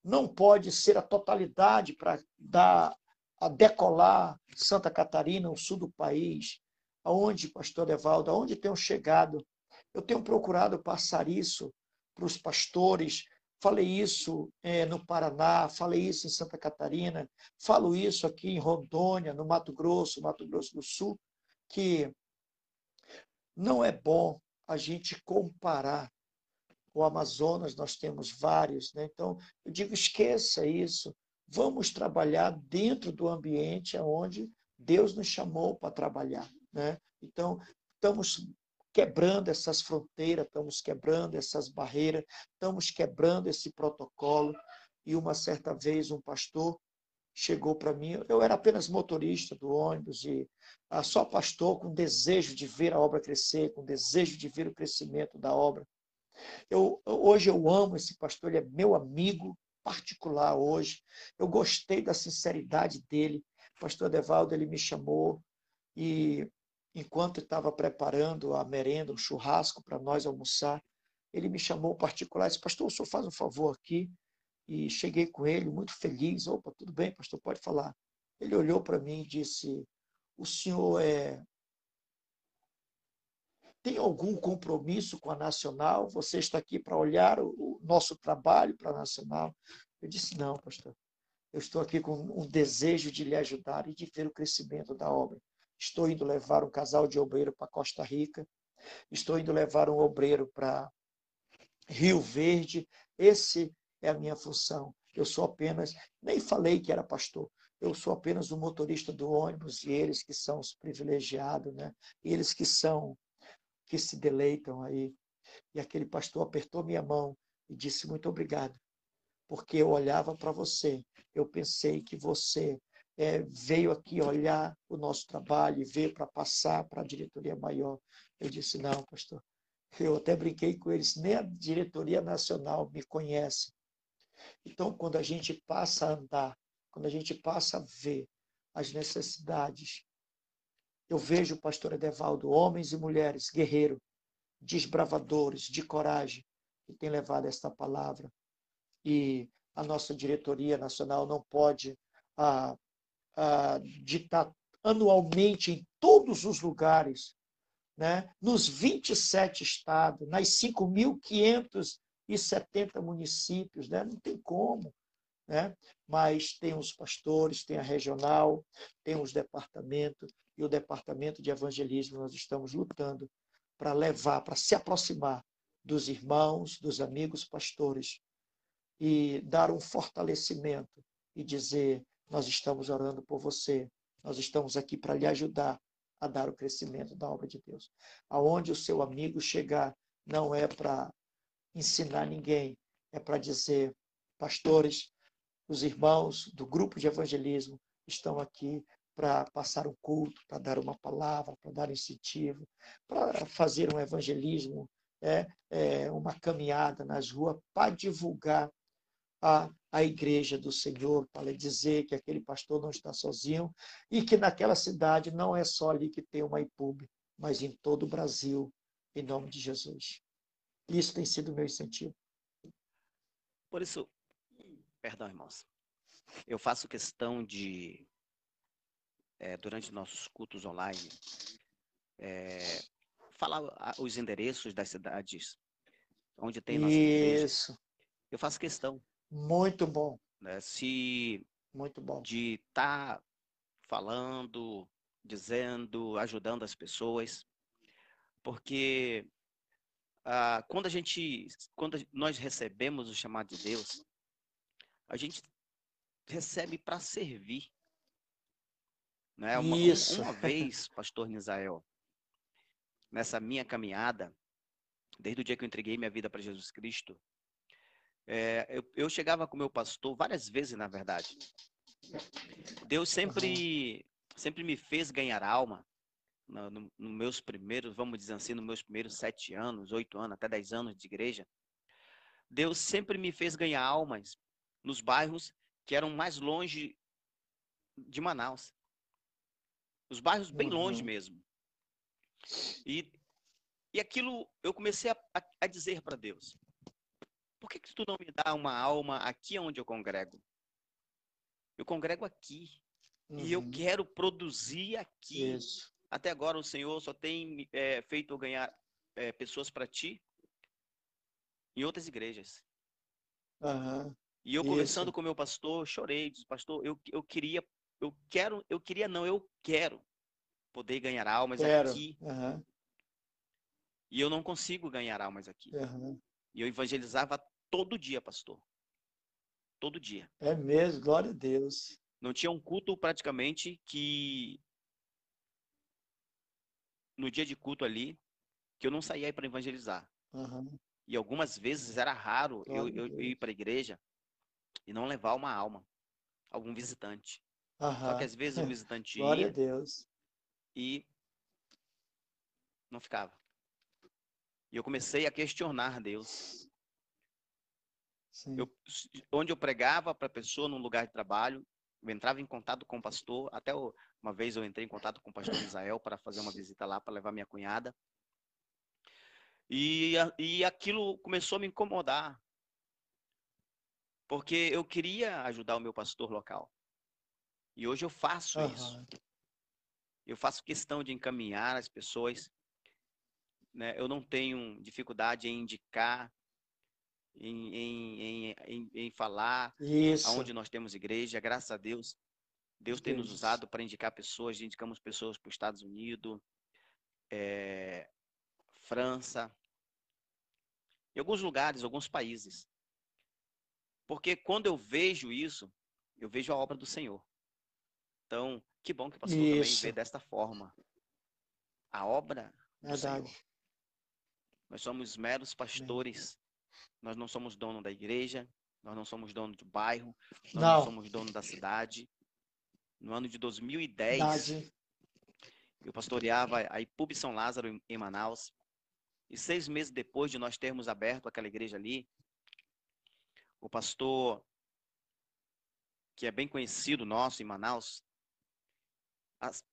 não pode ser a totalidade para dar a decolar Santa Catarina, o sul do país, aonde, pastor Evaldo, aonde tenho chegado, eu tenho procurado passar isso para os pastores. Falei isso é, no Paraná, falei isso em Santa Catarina, falo isso aqui em Rondônia, no Mato Grosso, Mato Grosso do Sul, que não é bom a gente comparar. O Amazonas, nós temos vários, né? então eu digo: esqueça isso, vamos trabalhar dentro do ambiente onde Deus nos chamou para trabalhar. Né? Então, estamos quebrando essas fronteiras, estamos quebrando essas barreiras, estamos quebrando esse protocolo. E uma certa vez um pastor chegou para mim, eu era apenas motorista do ônibus e ah, só pastor com desejo de ver a obra crescer, com desejo de ver o crescimento da obra. Eu, hoje eu amo esse pastor, ele é meu amigo particular hoje. Eu gostei da sinceridade dele. O pastor Devaldo, ele me chamou e enquanto estava preparando a merenda, o churrasco para nós almoçar, ele me chamou particular e disse, pastor, o senhor faz um favor aqui? E cheguei com ele muito feliz. Opa, tudo bem, pastor, pode falar. Ele olhou para mim e disse, o senhor é... tem algum compromisso com a Nacional? Você está aqui para olhar o nosso trabalho para a Nacional? Eu disse, não, pastor. Eu estou aqui com um desejo de lhe ajudar e de ver o crescimento da obra. Estou indo levar um casal de obreiro para Costa Rica. Estou indo levar um obreiro para Rio Verde. Esse é a minha função. Eu sou apenas, nem falei que era pastor. Eu sou apenas o motorista do ônibus e eles que são os privilegiados, né? Eles que são que se deleitam aí. E aquele pastor apertou minha mão e disse muito obrigado, porque eu olhava para você, eu pensei que você é, veio aqui olhar o nosso trabalho e ver para passar para a diretoria maior. Eu disse, não, pastor. Eu até brinquei com eles, nem a diretoria nacional me conhece. Então, quando a gente passa a andar, quando a gente passa a ver as necessidades, eu vejo pastor Edevaldo, homens e mulheres, guerreiros, desbravadores, de coragem, que tem levado esta palavra. E a nossa diretoria nacional não pode ah, de estar anualmente em todos os lugares né, nos 27 estados, nas 5.570 municípios, né? não tem como. Né? Mas tem os pastores, tem a regional, tem os departamentos, e o departamento de evangelismo nós estamos lutando para levar, para se aproximar dos irmãos, dos amigos pastores e dar um fortalecimento e dizer: Nós estamos orando por você, nós estamos aqui para lhe ajudar a dar o crescimento da obra de Deus. Aonde o seu amigo chegar, não é para ensinar ninguém, é para dizer: Pastores, os irmãos do grupo de evangelismo estão aqui para passar um culto, para dar uma palavra, para dar incentivo, para fazer um evangelismo, é, é, uma caminhada nas ruas para divulgar a, a igreja do Senhor, para dizer que aquele pastor não está sozinho e que naquela cidade não é só ali que tem uma IPUB, mas em todo o Brasil, em nome de Jesus. Isso tem sido o meu incentivo. Por isso, perdão, irmãos, eu faço questão de, é, durante nossos cultos online, é, falar os endereços das cidades onde tem nossa Isso. igreja. Eu faço questão. Muito bom. Né? Se muito bom de estar tá falando, dizendo, ajudando as pessoas, porque ah, quando a gente, quando nós recebemos o chamado de Deus, a gente recebe para servir. Né? Uma, Isso. uma vez, pastor Nisael, nessa minha caminhada, desde o dia que eu entreguei minha vida para Jesus Cristo, é, eu, eu, chegava com meu pastor várias vezes, na verdade. Deus sempre, sempre me fez ganhar alma. Nos no, no meus primeiros, vamos dizer assim, nos meus primeiros sete anos, oito anos, até dez anos de igreja, Deus sempre me fez ganhar almas nos bairros que eram mais longe de Manaus. Os bairros bem uhum. longe mesmo. E, e aquilo eu comecei a, a, a dizer para Deus: por que, que tu não me dá uma alma aqui onde eu congrego? Eu congrego aqui. Uhum. E eu uhum. quero produzir aqui. Isso. Até agora o Senhor só tem é, feito eu ganhar é, pessoas para ti em outras igrejas. Uhum. E eu conversando Isso. com meu pastor, chorei, disse, pastor, eu, eu queria, eu quero, eu queria não, eu quero poder ganhar almas quero. aqui. Uhum. E eu não consigo ganhar almas aqui. E eu evangelizava todo dia, pastor. Todo dia. É mesmo, glória a Deus. Não tinha um culto praticamente que no dia de culto ali que eu não saía para evangelizar. Uhum. E algumas vezes era raro eu, eu, ir para a igreja e não levar uma alma, algum visitante. Uhum. Só que às vezes o visitante Glória ia a Deus. e não ficava. E eu comecei a questionar Deus. Eu, onde eu pregava para a pessoa num lugar de trabalho, eu entrava em contato com o pastor. Até uma vez eu entrei em contato com o pastor Israel para fazer uma visita lá, para levar minha cunhada. E, e aquilo começou a me incomodar. Porque eu queria ajudar o meu pastor local. E hoje eu faço uhum. isso. Eu faço questão de encaminhar as pessoas né? Eu não tenho dificuldade em indicar, em, em, em, em falar Isso. aonde nós temos igreja. Graças a Deus, Deus tem nos usado para indicar pessoas. Indicamos pessoas para os Estados Unidos, é, França, em alguns lugares, alguns países. Porque quando eu vejo isso, eu vejo a obra do Senhor. Então, que bom que o pastor isso. também vê desta forma. A obra Verdade. Senhor. Nós somos meros pastores. Nós não somos dono da igreja. Nós não somos dono do bairro. Nós não, não somos dono da cidade. No ano de 2010, Verdade. eu pastoreava a IPUB São Lázaro em Manaus. E seis meses depois de nós termos aberto aquela igreja ali, o pastor, que é bem conhecido nosso em Manaus,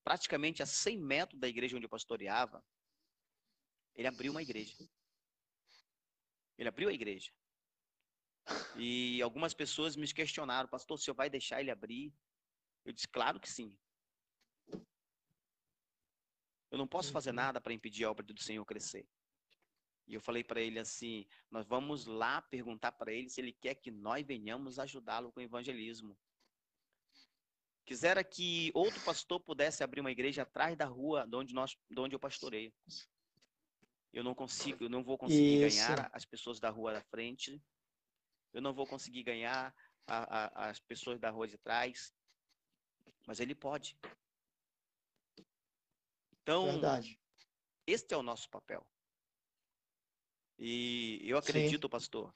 praticamente a 100 metros da igreja onde eu pastoreava, ele abriu uma igreja. Ele abriu a igreja. E algumas pessoas me questionaram, pastor, o senhor vai deixar ele abrir? Eu disse, claro que sim. Eu não posso fazer uhum. nada para impedir a obra do Senhor crescer. E eu falei para ele assim: nós vamos lá perguntar para ele se ele quer que nós venhamos ajudá-lo com o evangelismo. Quisera que outro pastor pudesse abrir uma igreja atrás da rua de onde, nós, de onde eu pastoreio. Eu não consigo, eu não vou conseguir Isso. ganhar as pessoas da rua da frente. Eu não vou conseguir ganhar a, a, as pessoas da rua de trás. Mas ele pode. Então, Verdade. este é o nosso papel. E eu acredito, Sim. pastor,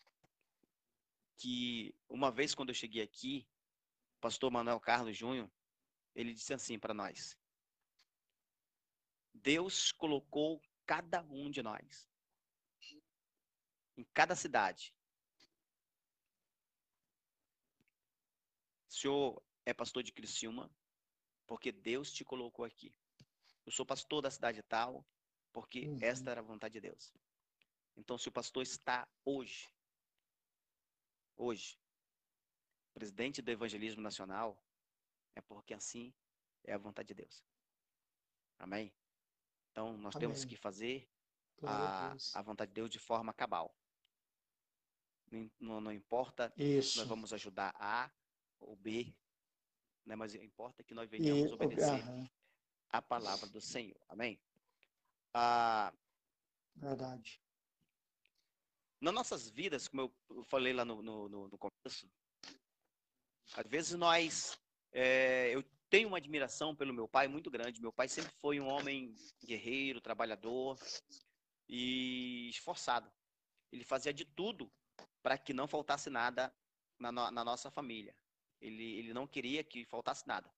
que uma vez quando eu cheguei aqui, o pastor Manuel Carlos Júnior, ele disse assim para nós: Deus colocou cada um de nós em cada cidade. O senhor é pastor de Criciúma porque Deus te colocou aqui. Eu sou pastor da cidade tal porque uhum. esta era a vontade de Deus. Então, se o pastor está hoje, hoje, presidente do Evangelismo Nacional, é porque assim é a vontade de Deus. Amém? Então, nós Amém. temos que fazer a, a vontade de Deus de forma cabal. Não, não importa Isso. se nós vamos ajudar A ou B, né? mas importa que nós venhamos e, obedecer a palavra do Senhor. Amém? Ah, Verdade nas nossas vidas, como eu falei lá no, no, no começo, às vezes nós. É, eu tenho uma admiração pelo meu pai muito grande. Meu pai sempre foi um homem guerreiro, trabalhador e esforçado. Ele fazia de tudo para que não faltasse nada na, na nossa família. Ele, ele não queria que faltasse nada.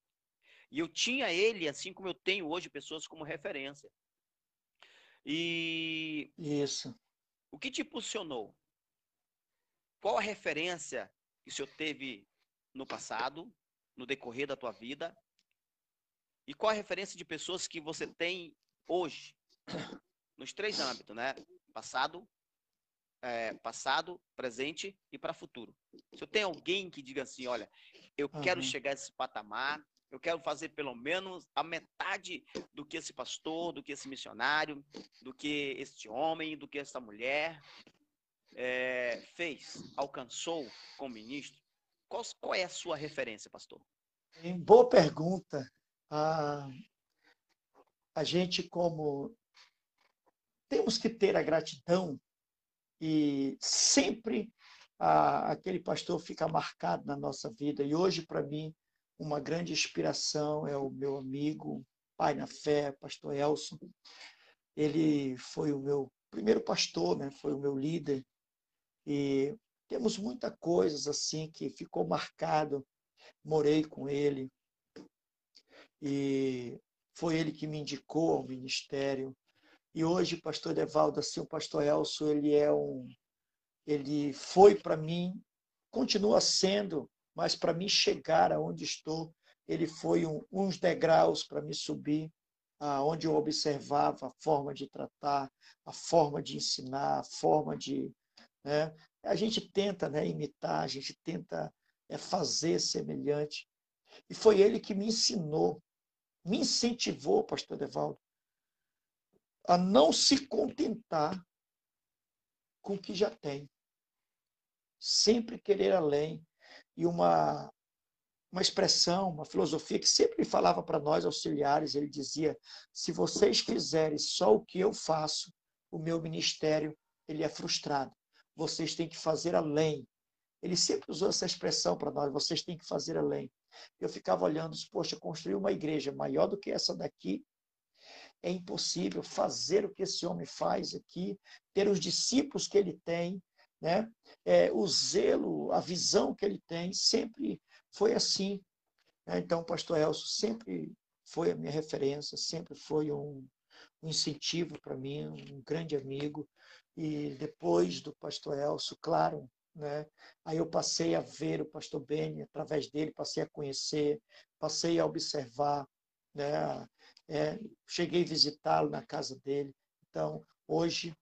E eu tinha ele, assim como eu tenho hoje, pessoas como referência. E. Isso. O que te impulsionou? Qual a referência que o senhor teve no passado, no decorrer da tua vida? E qual a referência de pessoas que você tem hoje? Nos três âmbitos, né? Passado, é, passado, presente e para futuro. Se eu tenho alguém que diga assim, olha, eu uhum. quero chegar a esse patamar, eu quero fazer pelo menos a metade do que esse pastor, do que esse missionário, do que este homem, do que essa mulher é, fez, alcançou como ministro. Qual, qual, é a sua referência, pastor? Boa pergunta. A gente, como temos que ter a gratidão e sempre aquele pastor fica marcado na nossa vida. E hoje, para mim, uma grande inspiração é o meu amigo, pai na fé, pastor Elson. Ele foi o meu primeiro pastor, né? foi o meu líder. E temos muita coisas assim que ficou marcado. Morei com ele. E foi ele que me indicou ao ministério. E hoje, pastor Devaldo, assim, o pastor Elson, ele é um ele foi para mim, continua sendo mas para me chegar aonde estou, ele foi um, uns degraus para me subir, aonde eu observava a forma de tratar, a forma de ensinar, a forma de. Né? A gente tenta né, imitar, a gente tenta é, fazer semelhante. E foi ele que me ensinou, me incentivou, pastor Evaldo, a não se contentar com o que já tem. Sempre querer além, e uma, uma expressão, uma filosofia que sempre falava para nós auxiliares, ele dizia: se vocês fizerem só o que eu faço, o meu ministério ele é frustrado. Vocês têm que fazer além. Ele sempre usou essa expressão para nós: vocês têm que fazer além. Eu ficava olhando, poxa, construir uma igreja maior do que essa daqui é impossível fazer o que esse homem faz aqui, ter os discípulos que ele tem, né? É, o zelo, a visão que ele tem, sempre foi assim. Né? Então, o pastor Elcio sempre foi a minha referência, sempre foi um, um incentivo para mim, um grande amigo. E depois do pastor Elcio, claro, né? Aí eu passei a ver o pastor Beni através dele, passei a conhecer, passei a observar, né? É, cheguei a visitá-lo na casa dele. Então, hoje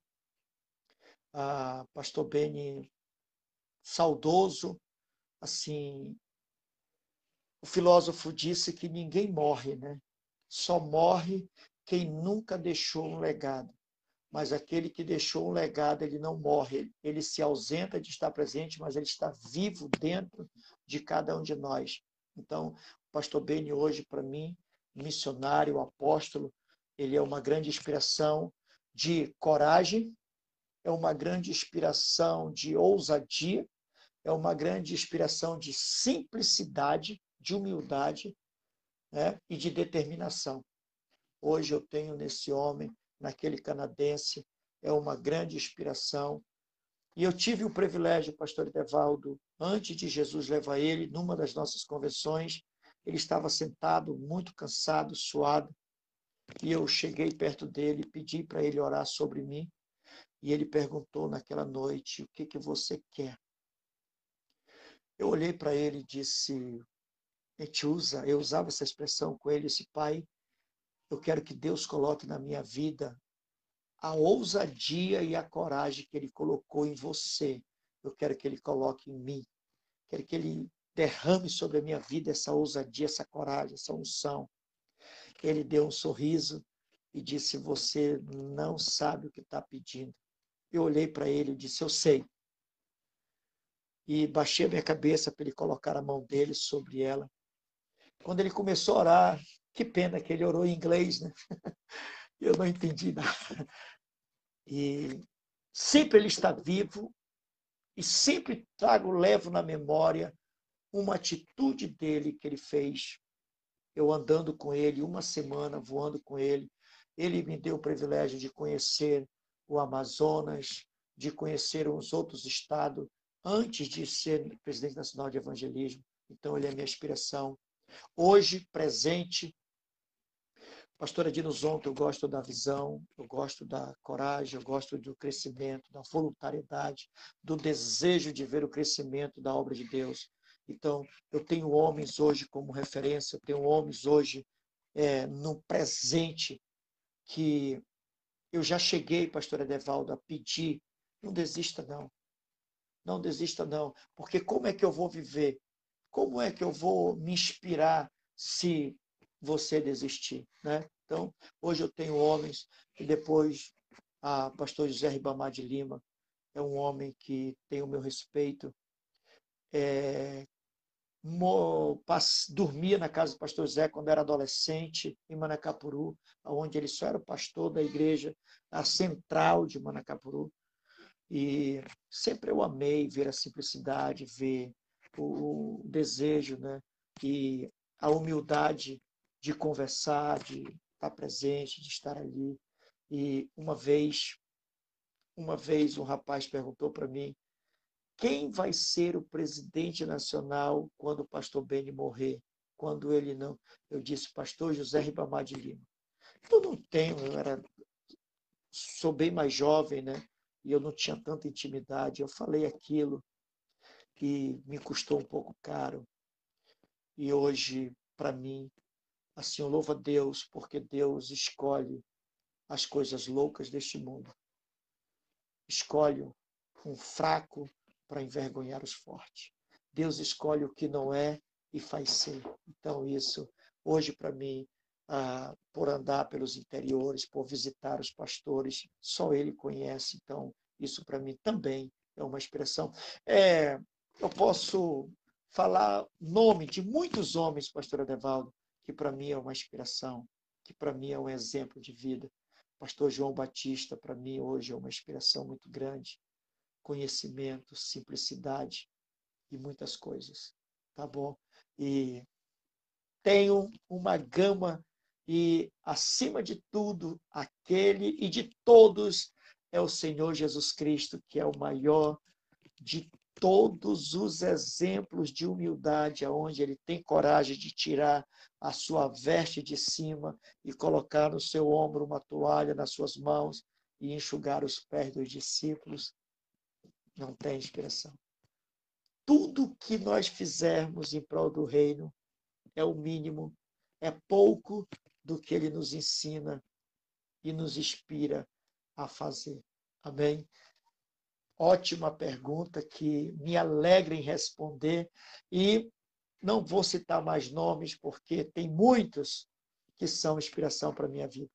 a pastor Beni saudoso, assim, o filósofo disse que ninguém morre, né? Só morre quem nunca deixou um legado. Mas aquele que deixou um legado, ele não morre, ele se ausenta de estar presente, mas ele está vivo dentro de cada um de nós. Então, o pastor Beni hoje, para mim, missionário, apóstolo, ele é uma grande inspiração de coragem, é uma grande inspiração de ousadia, é uma grande inspiração de simplicidade, de humildade né? e de determinação. Hoje eu tenho nesse homem, naquele canadense, é uma grande inspiração. E eu tive o privilégio, pastor Evaldo, antes de Jesus levar ele, numa das nossas convenções, ele estava sentado, muito cansado, suado, e eu cheguei perto dele, pedi para ele orar sobre mim, e ele perguntou naquela noite: O que, que você quer? Eu olhei para ele e disse: A gente usa, eu usava essa expressão com ele, esse pai, eu quero que Deus coloque na minha vida a ousadia e a coragem que ele colocou em você. Eu quero que ele coloque em mim. Quero que ele derrame sobre a minha vida essa ousadia, essa coragem, essa unção. Ele deu um sorriso e disse: Você não sabe o que está pedindo. Eu olhei para ele e disse: Eu sei. E baixei a minha cabeça para ele colocar a mão dele sobre ela. Quando ele começou a orar, que pena que ele orou em inglês, né? Eu não entendi nada. E sempre ele está vivo e sempre trago, levo na memória uma atitude dele que ele fez. Eu andando com ele uma semana, voando com ele, ele me deu o privilégio de conhecer o Amazonas, de conhecer os outros estados, antes de ser presidente nacional de evangelismo. Então, ele é minha inspiração. Hoje, presente, Pastora Dino Zonto, eu gosto da visão, eu gosto da coragem, eu gosto do crescimento, da voluntariedade, do desejo de ver o crescimento da obra de Deus. Então, eu tenho homens hoje como referência, eu tenho homens hoje é, no presente que eu já cheguei, pastor Edevaldo, a pedir, não desista não. Não desista não, porque como é que eu vou viver? Como é que eu vou me inspirar se você desistir, né? Então, hoje eu tenho homens e depois a pastor José Ribamar de Lima é um homem que tem o meu respeito, é, dormia na casa do pastor Zé quando era adolescente, em Manacapuru, onde ele só era o pastor da igreja, a central de Manacapuru. E sempre eu amei ver a simplicidade, ver o desejo, né? E a humildade de conversar, de estar presente, de estar ali. E uma vez, uma vez um rapaz perguntou para mim quem vai ser o presidente nacional quando o pastor Beni morrer? Quando ele não. Eu disse, pastor José Ribamar de Lima. Eu não tenho, eu era. Sou bem mais jovem, né? E eu não tinha tanta intimidade. Eu falei aquilo que me custou um pouco caro. E hoje, para mim, assim, louvo a Deus, porque Deus escolhe as coisas loucas deste mundo. Escolhe um fraco para envergonhar os fortes. Deus escolhe o que não é e faz ser. Então, isso, hoje, para mim, ah, por andar pelos interiores, por visitar os pastores, só Ele conhece. Então, isso para mim também é uma expressão. É, eu posso falar nome de muitos homens, pastor Adevaldo, que para mim é uma inspiração, que para mim é um exemplo de vida. Pastor João Batista, para mim, hoje é uma inspiração muito grande conhecimento, simplicidade e muitas coisas, tá bom? E tenho uma gama e acima de tudo, aquele e de todos é o Senhor Jesus Cristo, que é o maior de todos os exemplos de humildade, aonde ele tem coragem de tirar a sua veste de cima e colocar no seu ombro uma toalha nas suas mãos e enxugar os pés dos discípulos não tem inspiração. Tudo que nós fizermos em prol do reino é o mínimo, é pouco do que ele nos ensina e nos inspira a fazer. Amém? Ótima pergunta que me alegra em responder e não vou citar mais nomes porque tem muitos que são inspiração para a minha vida.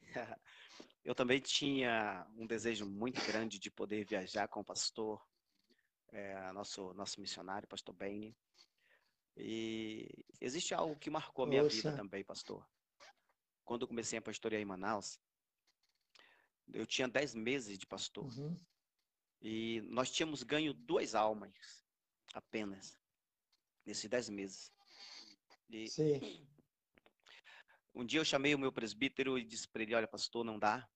Eu também tinha um desejo muito grande de poder viajar com o pastor, é, nosso, nosso missionário, pastor Bane. E existe algo que marcou a minha vida também, pastor. Quando eu comecei a pastorear em Manaus, eu tinha 10 meses de pastor. Uhum. E nós tínhamos ganho duas almas apenas nesses 10 meses. E Sim. Um dia eu chamei o meu presbítero e disse para ele: Olha, pastor, não dá.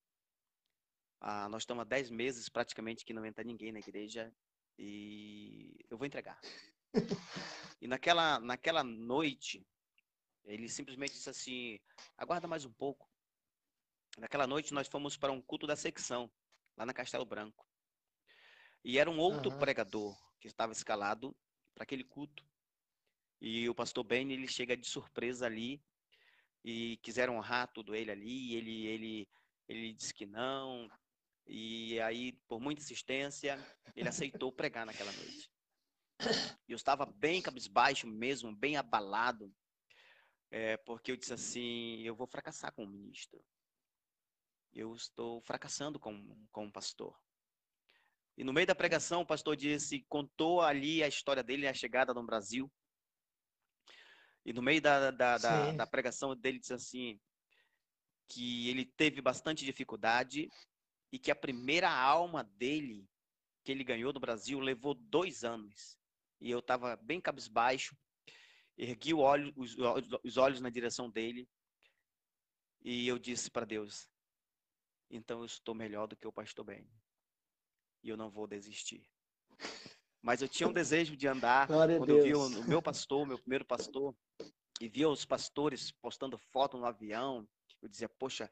Ah, nós estamos há 10 meses praticamente que não entra ninguém na igreja e eu vou entregar. e naquela, naquela noite, ele simplesmente disse assim: aguarda mais um pouco. Naquela noite nós fomos para um culto da secção, lá na Castelo Branco. E era um outro uhum. pregador que estava escalado para aquele culto. E o pastor Ben, ele chega de surpresa ali e quiseram honrar tudo ele ali, ele, ele, ele disse que não, e aí, por muita insistência, ele aceitou pregar naquela noite. E eu estava bem cabisbaixo mesmo, bem abalado, é, porque eu disse assim, eu vou fracassar como ministro. Eu estou fracassando como, como pastor. E no meio da pregação, o pastor disse, contou ali a história dele, a chegada no Brasil, e no meio da, da, da, da pregação dele diz assim que ele teve bastante dificuldade e que a primeira alma dele que ele ganhou no Brasil levou dois anos. E eu estava bem cabisbaixo, ergui olho, os, os olhos na direção dele e eu disse para Deus: então eu estou melhor do que o pastor Ben. E eu não vou desistir. Mas eu tinha um desejo de andar. Glória quando eu vi o, meu pastor, meu primeiro pastor, e via os pastores postando foto no avião, eu dizia, poxa,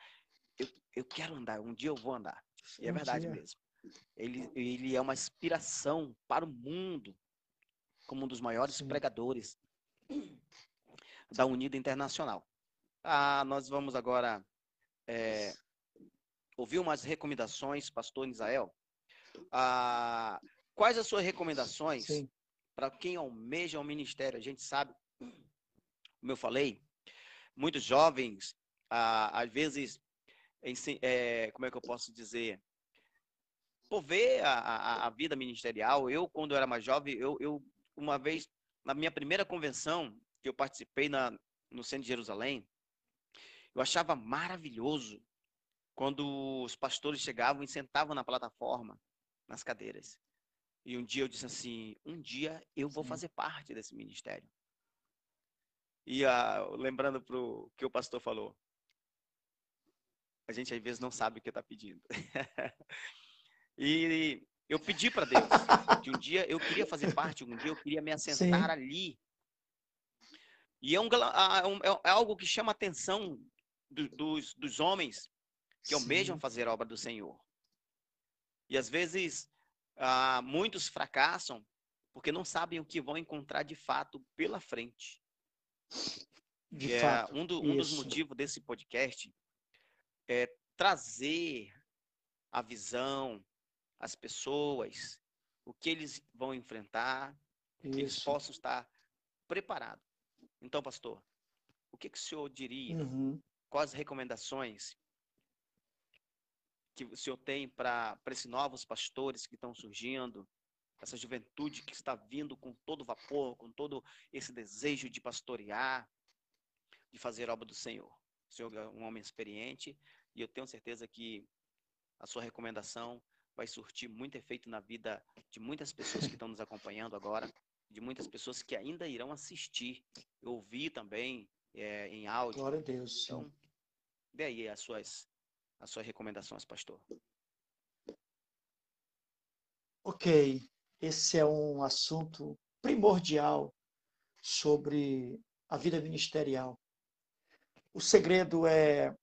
eu, eu quero andar, um dia eu vou andar. E é verdade dia. mesmo. Ele, ele é uma inspiração para o mundo, como um dos maiores Sim. pregadores da Unida Internacional. Ah, nós vamos agora é, ouvir umas recomendações, pastor Israel. Ah, Quais as suas recomendações para quem almeja o ministério? A gente sabe, como eu falei, muitos jovens, ah, às vezes, é, como é que eu posso dizer? Por ver a, a, a, vida ministerial, eu, quando eu era mais jovem, eu, eu, uma vez, na minha primeira convenção, que eu participei na, no centro de Jerusalém, eu achava maravilhoso quando os pastores chegavam e sentavam na plataforma, nas cadeiras. E um dia eu disse assim: um dia eu vou Sim. fazer parte desse ministério. E ah, lembrando para o que o pastor falou, a gente às vezes não sabe o que está pedindo. e eu pedi para Deus que um dia eu queria fazer parte, um dia eu queria me assentar Sim. ali. E é, um, é, algo que chama a atenção do, dos, dos homens que almejam fazer a obra do Senhor. E às vezes ah, muitos fracassam porque não sabem o que vão encontrar de fato pela frente. De é, fato, um, do, um dos motivos desse podcast é trazer a visão, as pessoas, o que eles vão enfrentar, que eles possam estar preparados. Então, pastor, o que, que o senhor diria? Uhum. Quais recomendações que o senhor tem para esses novos pastores que estão surgindo, essa juventude que está vindo com todo vapor, com todo esse desejo de pastorear, de fazer obra do Senhor. O senhor é um homem experiente e eu tenho certeza que a sua recomendação vai surtir muito efeito na vida de muitas pessoas que estão nos acompanhando agora, de muitas pessoas que ainda irão assistir, ouvir também é, em áudio. Glória a Deus. Então, dê aí as suas as suas recomendações, pastor. Ok, esse é um assunto primordial sobre a vida ministerial. O segredo é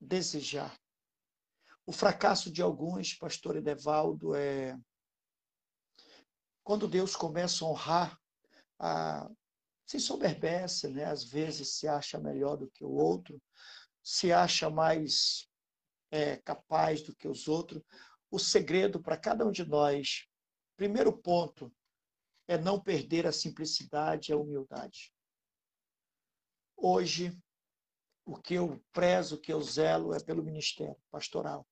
desejar. O fracasso de alguns, pastor Edevaldo, é quando Deus começa a honrar a se soberbece, né? Às vezes se acha melhor do que o outro, se acha mais é, capaz do que os outros. O segredo para cada um de nós, primeiro ponto, é não perder a simplicidade e a humildade. Hoje, o que eu prezo, o que eu zelo é pelo ministério pastoral.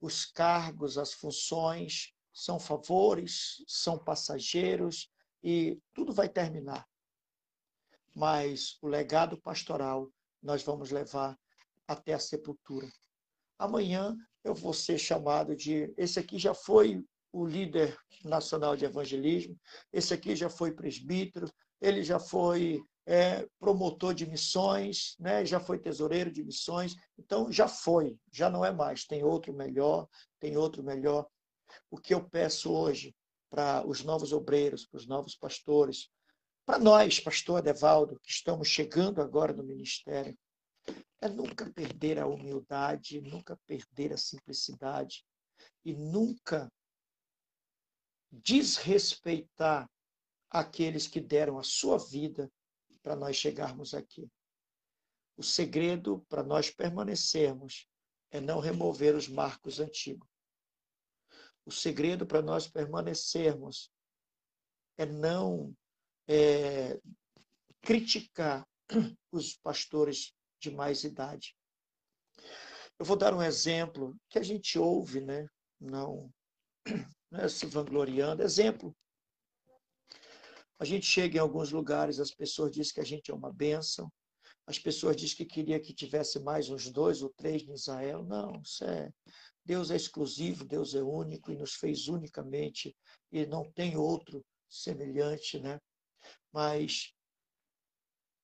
Os cargos, as funções são favores, são passageiros e tudo vai terminar. Mas o legado pastoral nós vamos levar até a sepultura. Amanhã eu vou ser chamado de. Esse aqui já foi o líder nacional de evangelismo, esse aqui já foi presbítero, ele já foi é, promotor de missões, né? já foi tesoureiro de missões, então já foi, já não é mais. Tem outro melhor, tem outro melhor. O que eu peço hoje para os novos obreiros, para os novos pastores, para nós, pastor Adevaldo, que estamos chegando agora no ministério, é nunca perder a humildade, nunca perder a simplicidade e nunca desrespeitar aqueles que deram a sua vida para nós chegarmos aqui. O segredo para nós permanecermos é não remover os marcos antigos. O segredo para nós permanecermos é não é, criticar os pastores de mais idade. Eu vou dar um exemplo que a gente ouve, né? Não, não é se vangloriando. Exemplo. A gente chega em alguns lugares, as pessoas dizem que a gente é uma bênção. As pessoas dizem que queria que tivesse mais uns dois ou três em Israel. Não, isso é. Deus é exclusivo, Deus é único e nos fez unicamente e não tem outro semelhante, né? Mas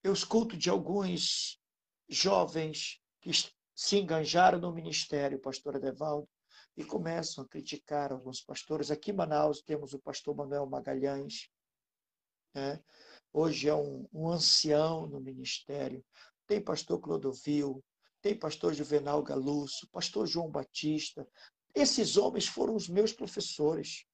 eu escuto de alguns jovens que se enganjaram no ministério, pastor Edevaldo, e começam a criticar alguns pastores. Aqui em Manaus temos o pastor Manuel Magalhães, né? hoje é um, um ancião no ministério. Tem pastor Clodovil, tem pastor Juvenal Galusso, pastor João Batista. Esses homens foram os meus professores.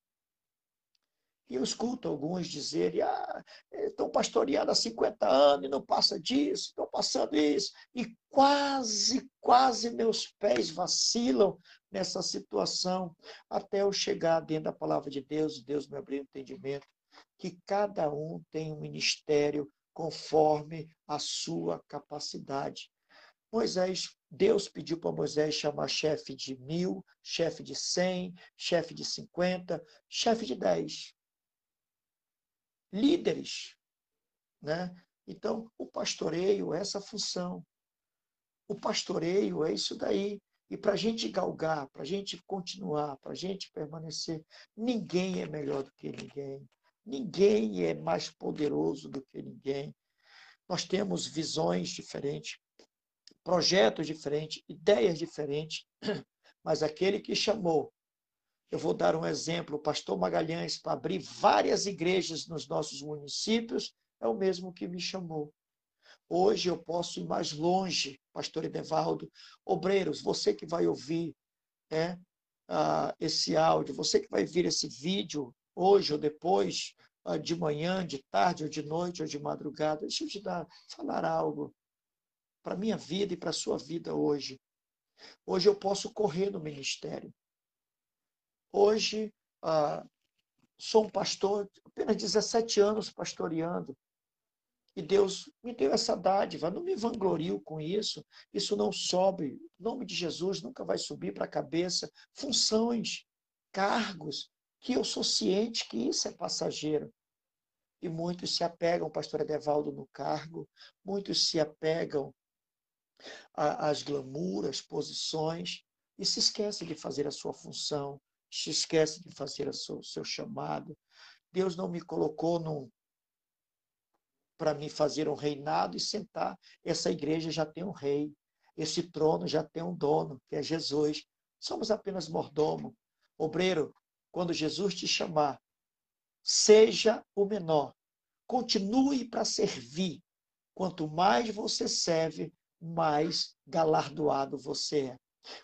E eu escuto alguns dizerem, ah, estão pastoreando há 50 anos e não passa disso, estão passando isso. E quase, quase meus pés vacilam nessa situação, até eu chegar dentro da palavra de Deus, Deus me abriu o entendimento, que cada um tem um ministério conforme a sua capacidade. Moisés, Deus pediu para Moisés chamar chefe de mil, chefe de cem, chefe de cinquenta, chefe de dez líderes. Né? Então, o pastoreio é essa função. O pastoreio é isso daí. E para a gente galgar, para a gente continuar, para a gente permanecer, ninguém é melhor do que ninguém. Ninguém é mais poderoso do que ninguém. Nós temos visões diferentes, projetos diferentes, ideias diferentes, mas aquele que chamou eu vou dar um exemplo: o pastor Magalhães, para abrir várias igrejas nos nossos municípios, é o mesmo que me chamou. Hoje eu posso ir mais longe, pastor Edevaldo. Obreiros, você que vai ouvir é, ah, esse áudio, você que vai ver esse vídeo hoje ou depois, de manhã, de tarde, ou de noite, ou de madrugada, deixa eu te dar, falar algo para a minha vida e para a sua vida hoje. Hoje eu posso correr no ministério. Hoje, ah, sou um pastor, apenas 17 anos pastoreando. E Deus me deu essa dádiva. Não me vanglorio com isso. Isso não sobe. Em nome de Jesus nunca vai subir para a cabeça. Funções, cargos, que eu sou ciente que isso é passageiro. E muitos se apegam, pastor Edevaldo, no cargo. Muitos se apegam às glamuras, posições. E se esquecem de fazer a sua função, se esquece de fazer o seu, seu chamado. Deus não me colocou para me fazer um reinado e sentar. Essa igreja já tem um rei. Esse trono já tem um dono, que é Jesus. Somos apenas mordomo. Obreiro, quando Jesus te chamar, seja o menor. Continue para servir. Quanto mais você serve, mais galardoado você é.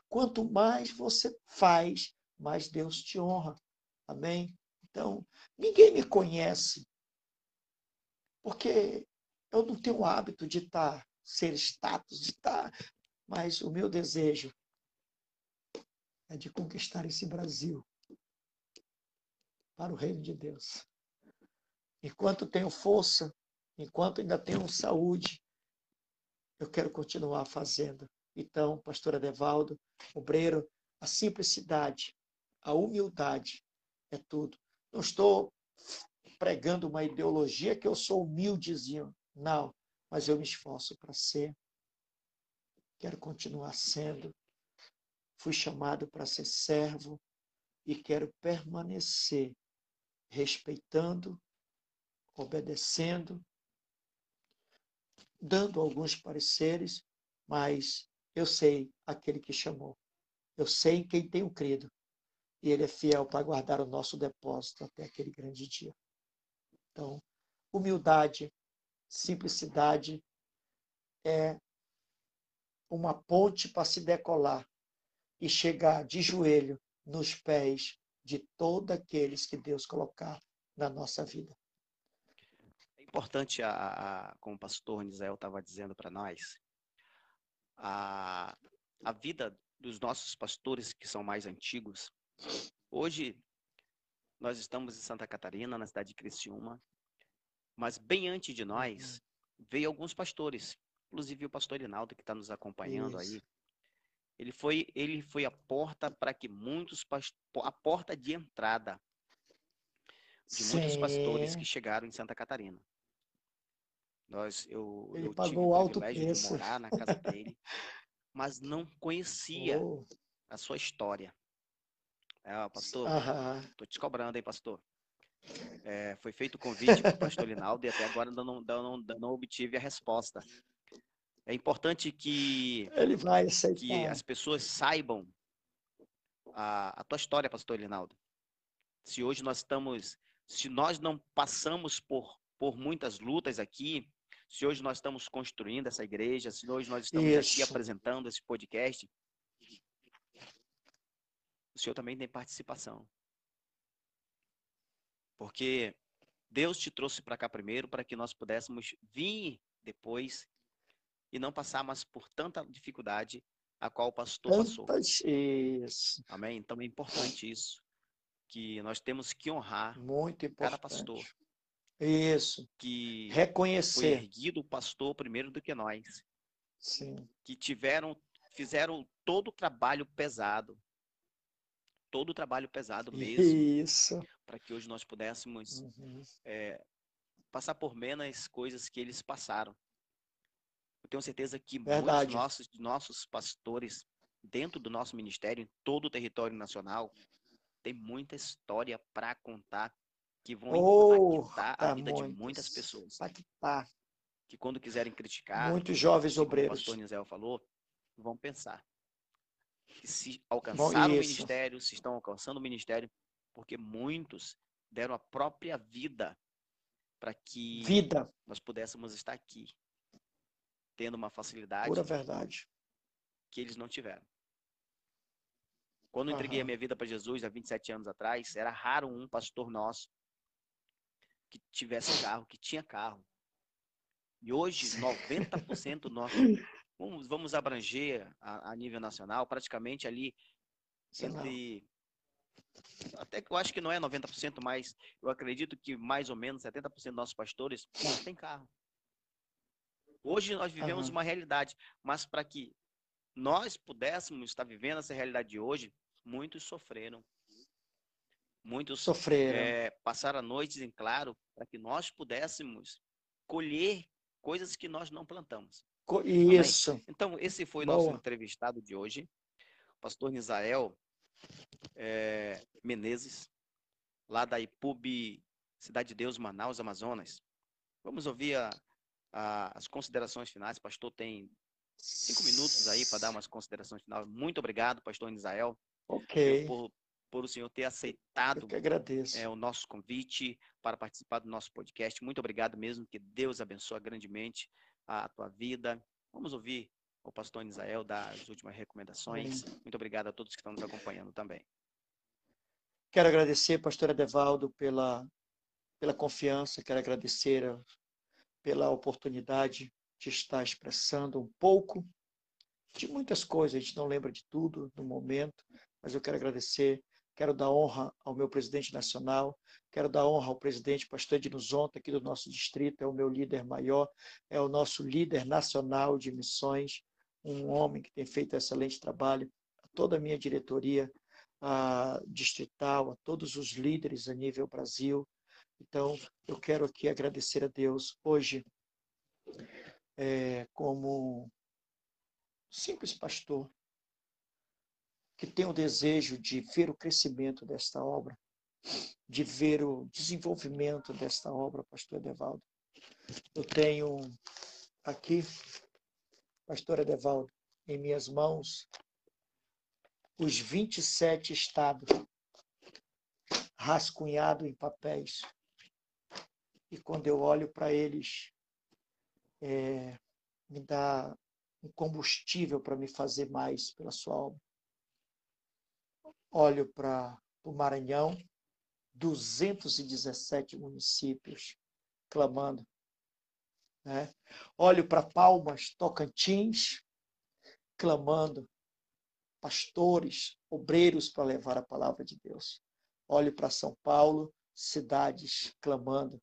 Quanto mais você faz, mas Deus te honra. Amém? Então, ninguém me conhece, porque eu não tenho o hábito de estar, ser status, de estar, mas o meu desejo é de conquistar esse Brasil para o reino de Deus. Enquanto tenho força, enquanto ainda tenho saúde, eu quero continuar fazendo. Então, pastor Adevaldo, obreiro, a simplicidade, a humildade é tudo. Não estou pregando uma ideologia que eu sou humildezinho. Não, mas eu me esforço para ser. Quero continuar sendo. Fui chamado para ser servo e quero permanecer respeitando, obedecendo, dando alguns pareceres, mas eu sei aquele que chamou. Eu sei quem tenho crido. E ele é fiel para guardar o nosso depósito até aquele grande dia. Então, humildade, simplicidade é uma ponte para se decolar e chegar de joelho nos pés de todos aqueles que Deus colocar na nossa vida. É importante, a, a como o pastor Nisael estava dizendo para nós, a, a vida dos nossos pastores que são mais antigos. Hoje, nós estamos em Santa Catarina, na cidade de Criciúma, mas bem antes de nós, uhum. veio alguns pastores, inclusive o pastor Inaldo, que está nos acompanhando Isso. aí. Ele foi, ele foi a porta para que muitos a porta de entrada de muitos pastores que chegaram em Santa Catarina. Nós, eu, ele eu pagou tive o alto preço. de morar na casa dele, mas não conhecia oh. a sua história. É, pastor, estou te cobrando, hein, pastor? É, foi feito o convite para o pastor Linaldo e até agora ainda não, não, não obtive a resposta. É importante que, Ele vai aceitar. que as pessoas saibam a, a tua história, pastor Linaldo. Se hoje nós estamos, se nós não passamos por, por muitas lutas aqui, se hoje nós estamos construindo essa igreja, se hoje nós estamos Isso. aqui apresentando esse podcast, o senhor também tem participação. Porque Deus te trouxe para cá primeiro para que nós pudéssemos vir depois e não passar mais por tanta dificuldade a qual o pastor passou. Isso. Amém? Então é importante isso. Que nós temos que honrar Muito importante. cada pastor. Isso. Que reconhecer. Foi erguido o pastor primeiro do que nós. Sim. Que tiveram, fizeram todo o trabalho pesado. Todo o trabalho pesado mesmo. Isso. Para que hoje nós pudéssemos uhum. é, passar por menos coisas que eles passaram. Eu tenho certeza que Verdade. muitos nossos, nossos pastores, dentro do nosso ministério, em todo o território nacional, tem muita história para contar que vão oh, impactar a vida muitos. de muitas pessoas. Impactar. Que quando quiserem criticar, muitos jovens obreiros, como o pastor Nizel falou, vão pensar se alcançaram Bom, o ministério, se estão alcançando o ministério, porque muitos deram a própria vida para que vida. nós pudéssemos estar aqui tendo uma facilidade. Pura verdade. Que eles não tiveram. Quando eu entreguei a minha vida para Jesus há 27 anos atrás, era raro um pastor nosso que tivesse carro, que tinha carro. E hoje, 90% nosso. Vamos, vamos abranger a, a, nível nacional, praticamente ali entre. Até que eu acho que não é 90%, mas eu acredito que mais ou menos 70% dos nossos pastores têm carro. Hoje nós vivemos uhum. uma realidade, mas para que nós pudéssemos estar vivendo essa realidade de hoje, muitos sofreram. Muitos sofreram. É, passaram noites em claro para que nós pudéssemos colher coisas que nós não plantamos. Isso. Amém? Então, esse foi Boa. nosso entrevistado de hoje, pastor Nisael é, Menezes, lá da IPUB Cidade de Deus, Manaus, Amazonas. Vamos ouvir a, as considerações finais. O pastor tem cinco minutos aí para dar umas considerações finais. Muito obrigado, pastor Israel. Ok. Por, por o senhor ter aceitado é, o nosso convite para participar do nosso podcast. Muito obrigado mesmo. Que Deus abençoe grandemente a tua vida. Vamos ouvir o pastor Israel dar as últimas recomendações. Muito obrigado a todos que estão nos acompanhando também. Quero agradecer, pastor Edevaldo, pela, pela confiança. Quero agradecer pela oportunidade de estar expressando um pouco de muitas coisas. A gente não lembra de tudo no momento, mas eu quero agradecer quero dar honra ao meu presidente nacional, quero dar honra ao presidente pastor Edno Zonta, aqui do nosso distrito, é o meu líder maior, é o nosso líder nacional de missões, um homem que tem feito excelente trabalho, a toda a minha diretoria a distrital, a todos os líderes a nível Brasil. Então, eu quero aqui agradecer a Deus hoje, é, como simples pastor, que tem o desejo de ver o crescimento desta obra, de ver o desenvolvimento desta obra, pastor Edevaldo. Eu tenho aqui, pastor Edevaldo, em minhas mãos, os 27 estados rascunhado em papéis. E quando eu olho para eles, é, me dá um combustível para me fazer mais pela sua obra. Olho para o Maranhão, 217 municípios clamando. Né? Olho para Palmas, Tocantins, clamando. Pastores, obreiros para levar a palavra de Deus. Olho para São Paulo, cidades clamando.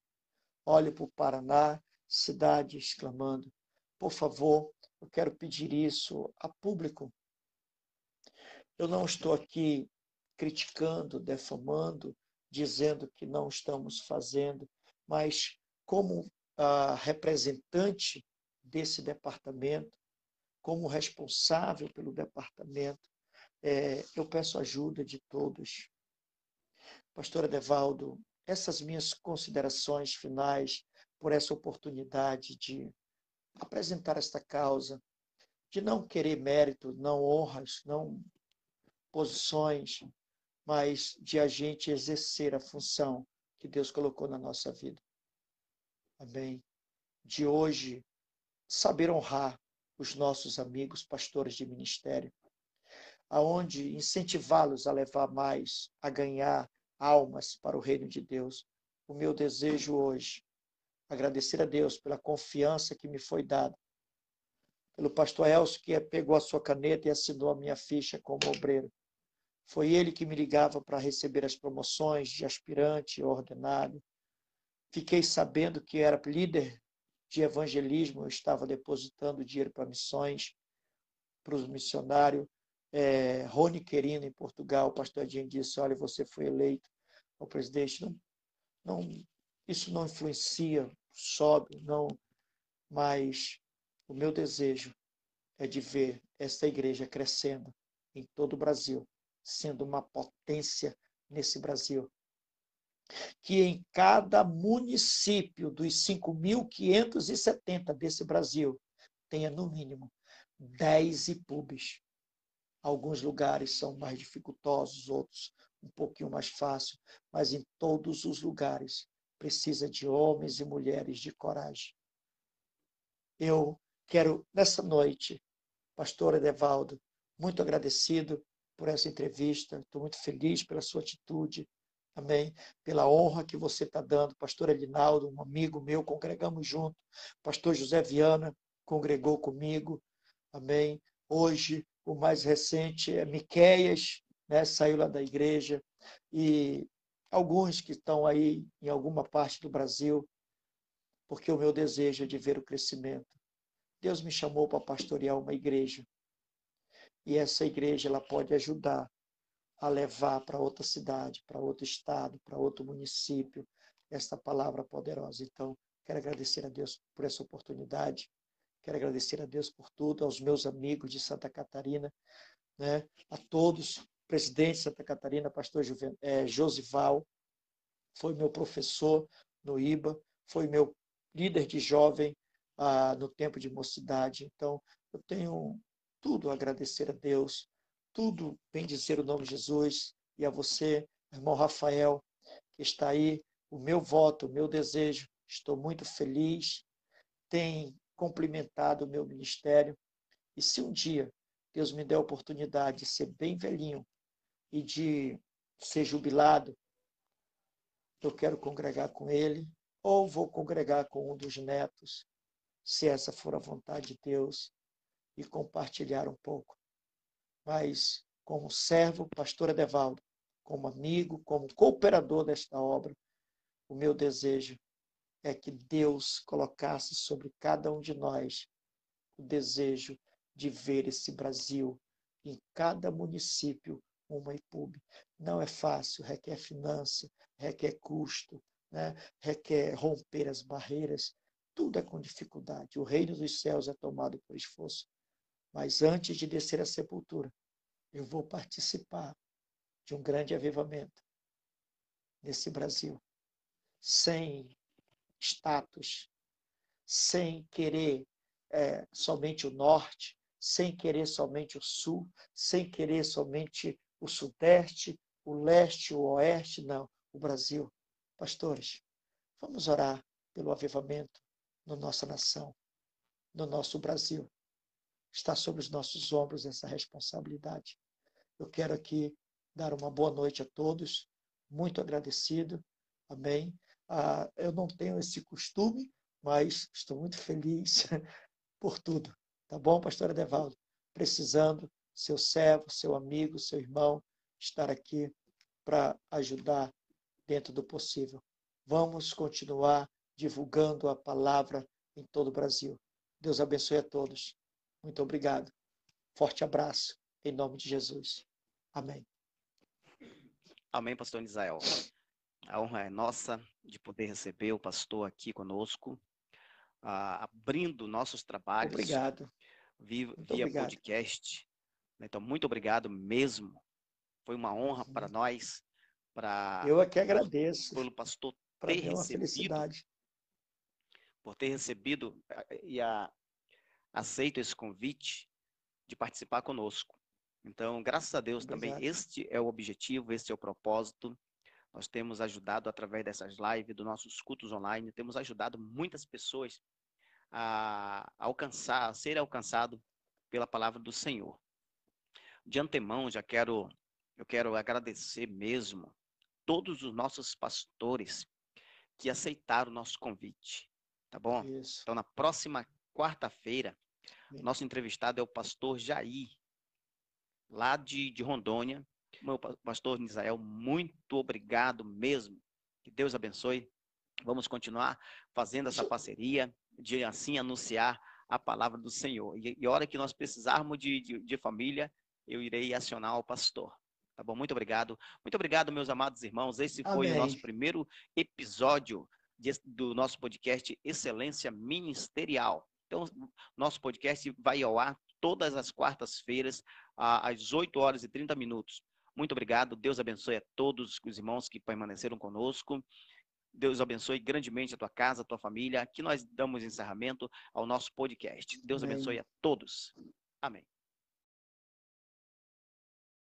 Olho para o Paraná, cidades clamando. Por favor, eu quero pedir isso a público. Eu não estou aqui criticando, defamando, dizendo que não estamos fazendo, mas como representante desse departamento, como responsável pelo departamento, é, eu peço ajuda de todos. Pastor Edevaldo, essas minhas considerações finais por essa oportunidade de apresentar esta causa, de não querer mérito, não honras, não posições, mas de a gente exercer a função que Deus colocou na nossa vida. Amém. De hoje, saber honrar os nossos amigos pastores de ministério, aonde incentivá-los a levar mais, a ganhar almas para o reino de Deus. O meu desejo hoje agradecer a Deus pela confiança que me foi dada, pelo pastor Elcio que pegou a sua caneta e assinou a minha ficha como obreiro. Foi ele que me ligava para receber as promoções de aspirante ordenado. Fiquei sabendo que era líder de evangelismo, eu estava depositando dinheiro para missões, para os missionários. É, Rony Querino, em Portugal, o pastor Edinho disse: Olha, você foi eleito ao presidente. Não, não, isso não influencia sobe, não, mas o meu desejo é de ver esta igreja crescendo em todo o Brasil, sendo uma potência nesse Brasil. Que em cada município dos 5.570 desse Brasil tenha, no mínimo, 10 IPUBs. Alguns lugares são mais dificultosos, outros um pouquinho mais fácil, mas em todos os lugares precisa de homens e mulheres de coragem. Eu quero, nessa noite, pastor Edevaldo, muito agradecido por essa entrevista, estou muito feliz pela sua atitude, amém, pela honra que você está dando. Pastor Elinaldo, um amigo meu, congregamos junto. Pastor José Viana congregou comigo, amém. Hoje, o mais recente é Miqueias, né, saiu lá da igreja, e alguns que estão aí em alguma parte do Brasil, porque o meu desejo é de ver o crescimento. Deus me chamou para pastorear uma igreja. E essa igreja ela pode ajudar a levar para outra cidade, para outro estado, para outro município esta palavra poderosa. Então, quero agradecer a Deus por essa oportunidade. Quero agradecer a Deus por tudo, aos meus amigos de Santa Catarina, né? a todos presidente de Santa Catarina, pastor Juven, é, Josival, foi meu professor no IBA, foi meu líder de jovem ah, no tempo de mocidade. Então, eu tenho tudo agradecer a Deus, tudo bem dizer o nome de Jesus e a você, irmão Rafael, que está aí, o meu voto, o meu desejo. Estou muito feliz, tem cumprimentado o meu ministério. E se um dia Deus me der a oportunidade de ser bem velhinho e de ser jubilado, eu quero congregar com ele, ou vou congregar com um dos netos, se essa for a vontade de Deus, e compartilhar um pouco. Mas, como servo, pastor Edevaldo, como amigo, como cooperador desta obra, o meu desejo é que Deus colocasse sobre cada um de nós o desejo de ver esse Brasil em cada município uma IPUB. Não é fácil, requer finança, requer custo, né? requer romper as barreiras, tudo é com dificuldade. O reino dos céus é tomado por esforço. Mas antes de descer à sepultura, eu vou participar de um grande avivamento nesse Brasil, sem status, sem querer é, somente o norte, sem querer somente o sul, sem querer somente o sudeste, o leste, o oeste, não, o Brasil. Pastores, vamos orar pelo avivamento na nossa nação, no nosso Brasil. Está sobre os nossos ombros essa responsabilidade. Eu quero aqui dar uma boa noite a todos, muito agradecido, amém. Ah, eu não tenho esse costume, mas estou muito feliz por tudo, tá bom, pastor Edevaldo? Precisando, seu servo, seu amigo, seu irmão, estar aqui para ajudar dentro do possível. Vamos continuar divulgando a palavra em todo o Brasil. Deus abençoe a todos. Muito obrigado. Forte abraço, em nome de Jesus. Amém. Amém, pastor Israel. A honra é nossa de poder receber o pastor aqui conosco, ah, abrindo nossos trabalhos. Obrigado. Via, via obrigado. podcast. Então, muito obrigado mesmo. Foi uma honra para nós. Para Eu aqui é agradeço. Pelo pastor ter recebido. Felicidade. Por ter recebido eh, e a, aceito esse convite de participar conosco. Então, graças a Deus também este é o objetivo, este é o propósito nós temos ajudado através dessas lives, dos nossos cultos online, temos ajudado muitas pessoas a alcançar, a ser alcançado pela palavra do Senhor. De antemão, já quero eu quero agradecer mesmo todos os nossos pastores que aceitaram o nosso convite, tá bom? Isso. Então, na próxima quarta-feira, nosso entrevistado é o pastor Jair, lá de, de Rondônia, meu pastor Misael, muito obrigado mesmo. Que Deus abençoe. Vamos continuar fazendo essa parceria de assim anunciar a palavra do Senhor. E, e a hora que nós precisarmos de, de, de família, eu irei acionar o pastor. Tá bom? Muito obrigado. Muito obrigado, meus amados irmãos. Esse foi Amém. o nosso primeiro episódio de, do nosso podcast Excelência Ministerial. Então, nosso podcast vai ao ar todas as quartas-feiras, às 8 horas e 30 minutos. Muito obrigado. Deus abençoe a todos os irmãos que permaneceram conosco. Deus abençoe grandemente a tua casa, a tua família. Aqui nós damos encerramento ao nosso podcast. Deus Amém. abençoe a todos. Amém.